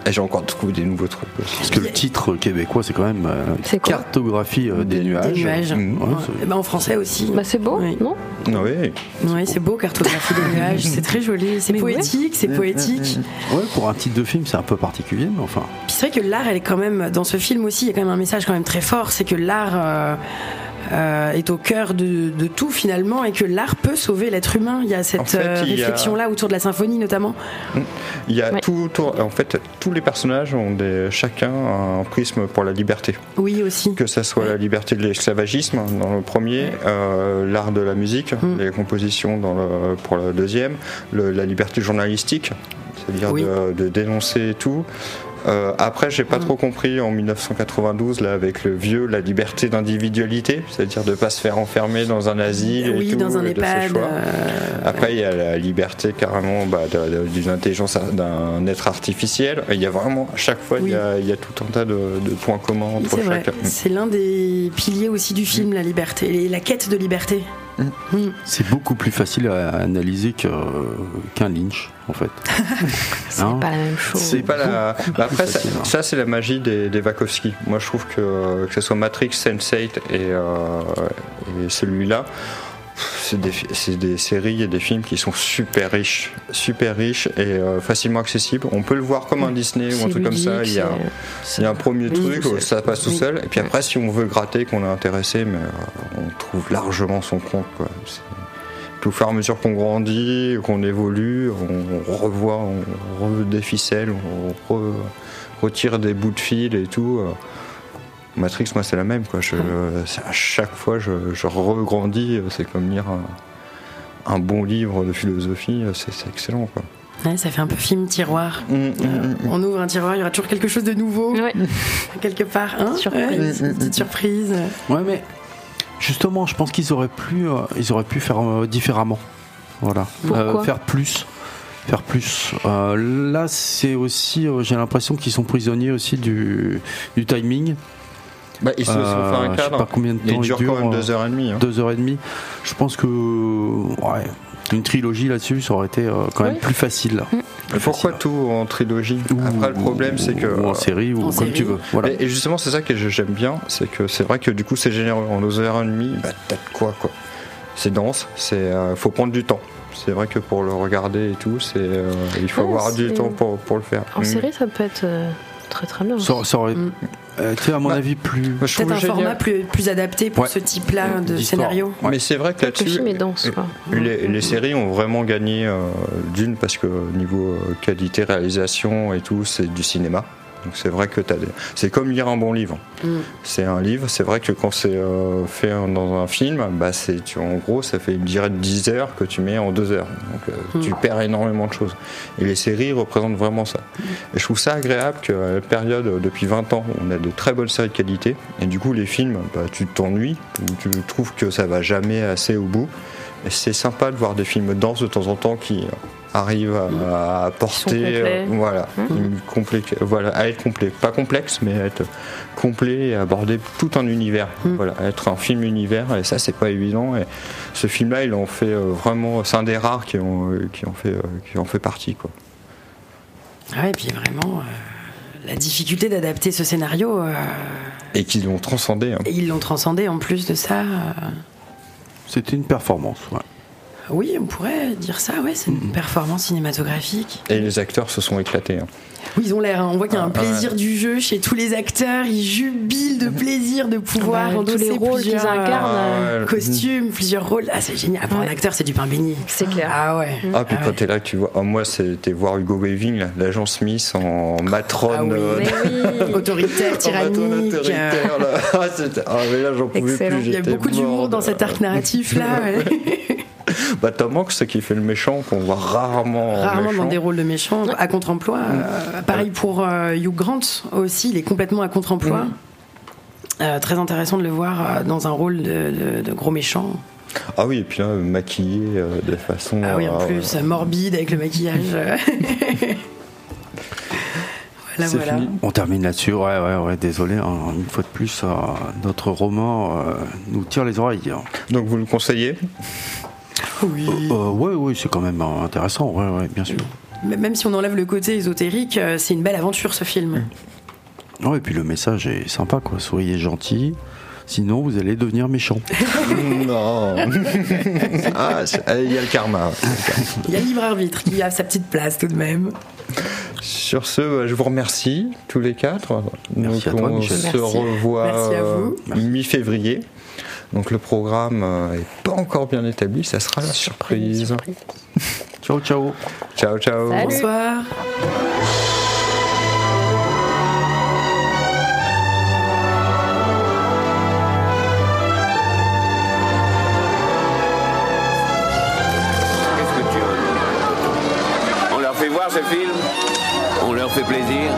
Et J'ai encore trouvé des nouveaux trucs aussi. Parce que le titre québécois, c'est quand même euh, cartographie euh, des, Des- nuages. des nuages. Ouais, Ouais. c'est- Eh ben, en français aussi. Bah, c'est beau, Oui. non Ah oui. Oui, c'est beau, cartographie des nuages. C'est très joli. C'est Mais ouais. poétique, c'est poétique. Ouais, pour un titre de film, c'est un peu particulier, mais enfin. Puis c'est vrai que l'art, elle est quand même dans ce film aussi. Il y a quand même un message quand même très fort, c'est que l'art euh, euh, est au cœur de, de tout finalement, et que l'art peut sauver l'être humain. Il y a cette En fait, euh, il y a- réflexion là autour de la symphonie notamment. Il y a Ouais. tout autour. En fait, tous les personnages ont des, chacun un prisme pour la liberté. Oui aussi. Que ça soit la liberté de l'esclavagisme dans le premier, euh, l'art de la musique, Mm. les compositions dans le, pour le deuxième, le- la liberté journalistique, c'est-à-dire Oui. de, de dénoncer tout. Euh, après, j'ai pas Mm. trop compris en 1992 là avec le vieux la liberté d'individualité, c'est-à-dire de pas se faire enfermer dans un asile et oui, tout, dans un et de EHPAD. choix. euh, Après, il y a la liberté carrément bah, d'une intelligence, d'un être artificiel. Il y a vraiment, à chaque fois, il, y a, il y a tout un tas de, de points communs entre chacun. C'est l'un des piliers aussi du film, la liberté, et la quête de liberté. C'est beaucoup plus facile à analyser qu'un Lynch, en fait. C'est Hein pas la même chose. C'est pas la. bah après, ça, hein. ça, c'est la magie des, des Wachowski. Moi, je trouve que que ce soit Matrix, Sense8 et, euh, et celui-là, c'est des, des séries et des films qui sont super riches, super riches et euh, facilement accessibles. On peut le voir comme un Disney ou un truc comme ça. Il y a, c'est- il y a un premier truc, ça passe tout seul. Et puis après, si on veut gratter, qu'on est intéressé, mais euh, on trouve largement son compte. Quoi. Puis au fur et à mesure qu'on grandit, qu'on évolue, on revoit, on redéficelle, on re- retire des bouts de fil et tout. euh. Matrix, moi, c'est la même. Quoi. Je, à chaque fois, je, je regrandis. C'est comme lire un, un bon livre de philosophie. C'est, excellent. Quoi. Ouais, ça fait un peu film tiroir. Mm, mm, Euh, mm, mm. on ouvre un tiroir, il y aura toujours quelque chose de nouveau, Ouais. quelque part. Hein Surprise. Ouais, une petite surprise. Ouais, mais justement, je pense qu'ils auraient pu, euh, ils auraient pu faire euh, différemment. Voilà. Pourquoi? faire plus. Faire plus. Euh, là, c'est aussi, euh, j'ai l'impression qu'ils sont prisonniers aussi du, du timing. Bah, ils se sont Euh, fait un je sais cadre. pas combien de Il temps dure il dure. quand même euh, deux heures et demie. hein. deux heures et demie. Je pense que ouais, une trilogie là-dessus, ça aurait été euh, quand même Oui. plus facile. Plus Pourquoi facile. tout en trilogie? Ou- Après, le problème, c'est que. ou en série ou En comme série. tu veux. Voilà. Et, et justement, c'est ça que je- j'aime bien, c'est que c'est vrai que du coup, c'est généreux. En deux heures et demie, bah, t'as de quoi, quoi. C'est dense, c'est, euh, faut prendre du temps. C'est vrai que pour le regarder et tout, c'est, euh, il faut Ouais, avoir du temps pour, pour le faire. En Mm. série, ça peut être euh, très très bien. Ça, ça aurait Mm. Euh, été à mon Bah, avis plus. Je Peut-être un génial. format plus, plus adapté pour Ouais. ce type-là de D'histoire. scénario. Ouais. Mais c'est vrai que Le là-dessus, film est dense. quoi. Les, les séries ont vraiment gagné euh, d'une parce que niveau euh, qualité, réalisation et tout, c'est du cinéma. Donc c'est vrai que t'as des... c'est comme lire un bon livre. Mm. C'est un livre, c'est vrai que quand c'est euh, fait dans un film, bah c'est tu, en gros ça fait une durée de 10 heures que tu mets en 2 heures. Donc euh, Mm. tu perds énormément de choses. Et les séries représentent vraiment ça. Et je trouve ça agréable qu'à la période euh, depuis 20 ans, on a de très bonnes séries de qualité. Et du coup les films, bah, tu t'ennuies tu trouves que ça va jamais assez au bout. Et c'est sympa de voir des films denses de temps en temps qui arrivent à, à apporter, complets. euh, voilà, une complé- voilà, à être complet, pas complexe, mais à être complet et aborder tout un univers, Mhm. voilà, être un film univers. Et ça, c'est pas évident. Et ce film-là, il en fait euh, vraiment, c'est un des rares qui ont, euh, qui en fait, euh, qui en fait partie, quoi. Ouais, et puis vraiment, euh, la difficulté d'adapter ce scénario, euh, Et qui l'ont transcendé. hein. et ils l'ont transcendé en plus de ça. euh, C'était une performance. ouais. Oui, on pourrait dire ça, ouais, c'est une performance cinématographique. Et les acteurs se sont éclatés. hein. Oui, ils ont l'air, hein, on voit qu'il y a un Ah, plaisir du jeu chez tous les acteurs, ils jubilent de plaisir de pouvoir Bah, tous endosser les rôles qu'ils plusieurs, incarnent, euh, euh, costumes, plusieurs rôles. Ah, c'est génial. Pour un Ouais. acteur, c'est du pain béni. C'est clair. Ah ouais. Ah, puis Ah quand ouais. t'es là, tu vois. oh, moi, c'était voir Hugo Weaving, l'agent Smith en matrone. Ah oui. euh, oui. Autoritaire, en matrone tyrannique. euh, autoritaire, là. Ah, ah, mais là, j'en pouvais Excellent. plus. Il y a beaucoup d'humour dans cet arc narratif là. Bah, Tom Hanks, c'est qui fait le méchant, qu'on voit rarement. en Rarement méchant. dans des rôles de méchants, à contre-emploi. Euh, pareil pour euh, Hugh Grant aussi, il est complètement à contre-emploi. Mm. Euh, très intéressant de le voir euh, dans un rôle de, de- de gros méchant. Ah oui, et puis là, maquillé euh, de façon. Ah oui, en euh, plus, euh, morbide avec le maquillage. voilà, C'est voilà. fini. On termine là-dessus. Ouais, ouais, ouais. Désolé. hein, une fois de plus, euh, notre roman euh, nous tire les oreilles. hein. Donc vous le conseillez? Oui. Euh, ouais, ouais, c'est quand même euh, intéressant. Ouais, ouais, bien sûr. Même si on enlève le côté ésotérique, euh, c'est une belle aventure ce film. Ouais, et puis le message est sympa, quoi. Soyez gentil. Sinon, vous allez devenir méchant. Non Ah, eh, il y a le karma. Il y a le libre arbitre qui a sa petite place tout de même. Sur ce, je vous remercie tous les quatre. Merci Donc, à toi, on Michel. se Merci. revoit euh, mi-février. Donc le programme euh, est pas encore bien établi, ça sera la surprise. Ciao, ciao. Ciao, ciao. Salut. Bonsoir. Qu'est-ce que tu veux? On leur fait voir ce film? On leur fait plaisir?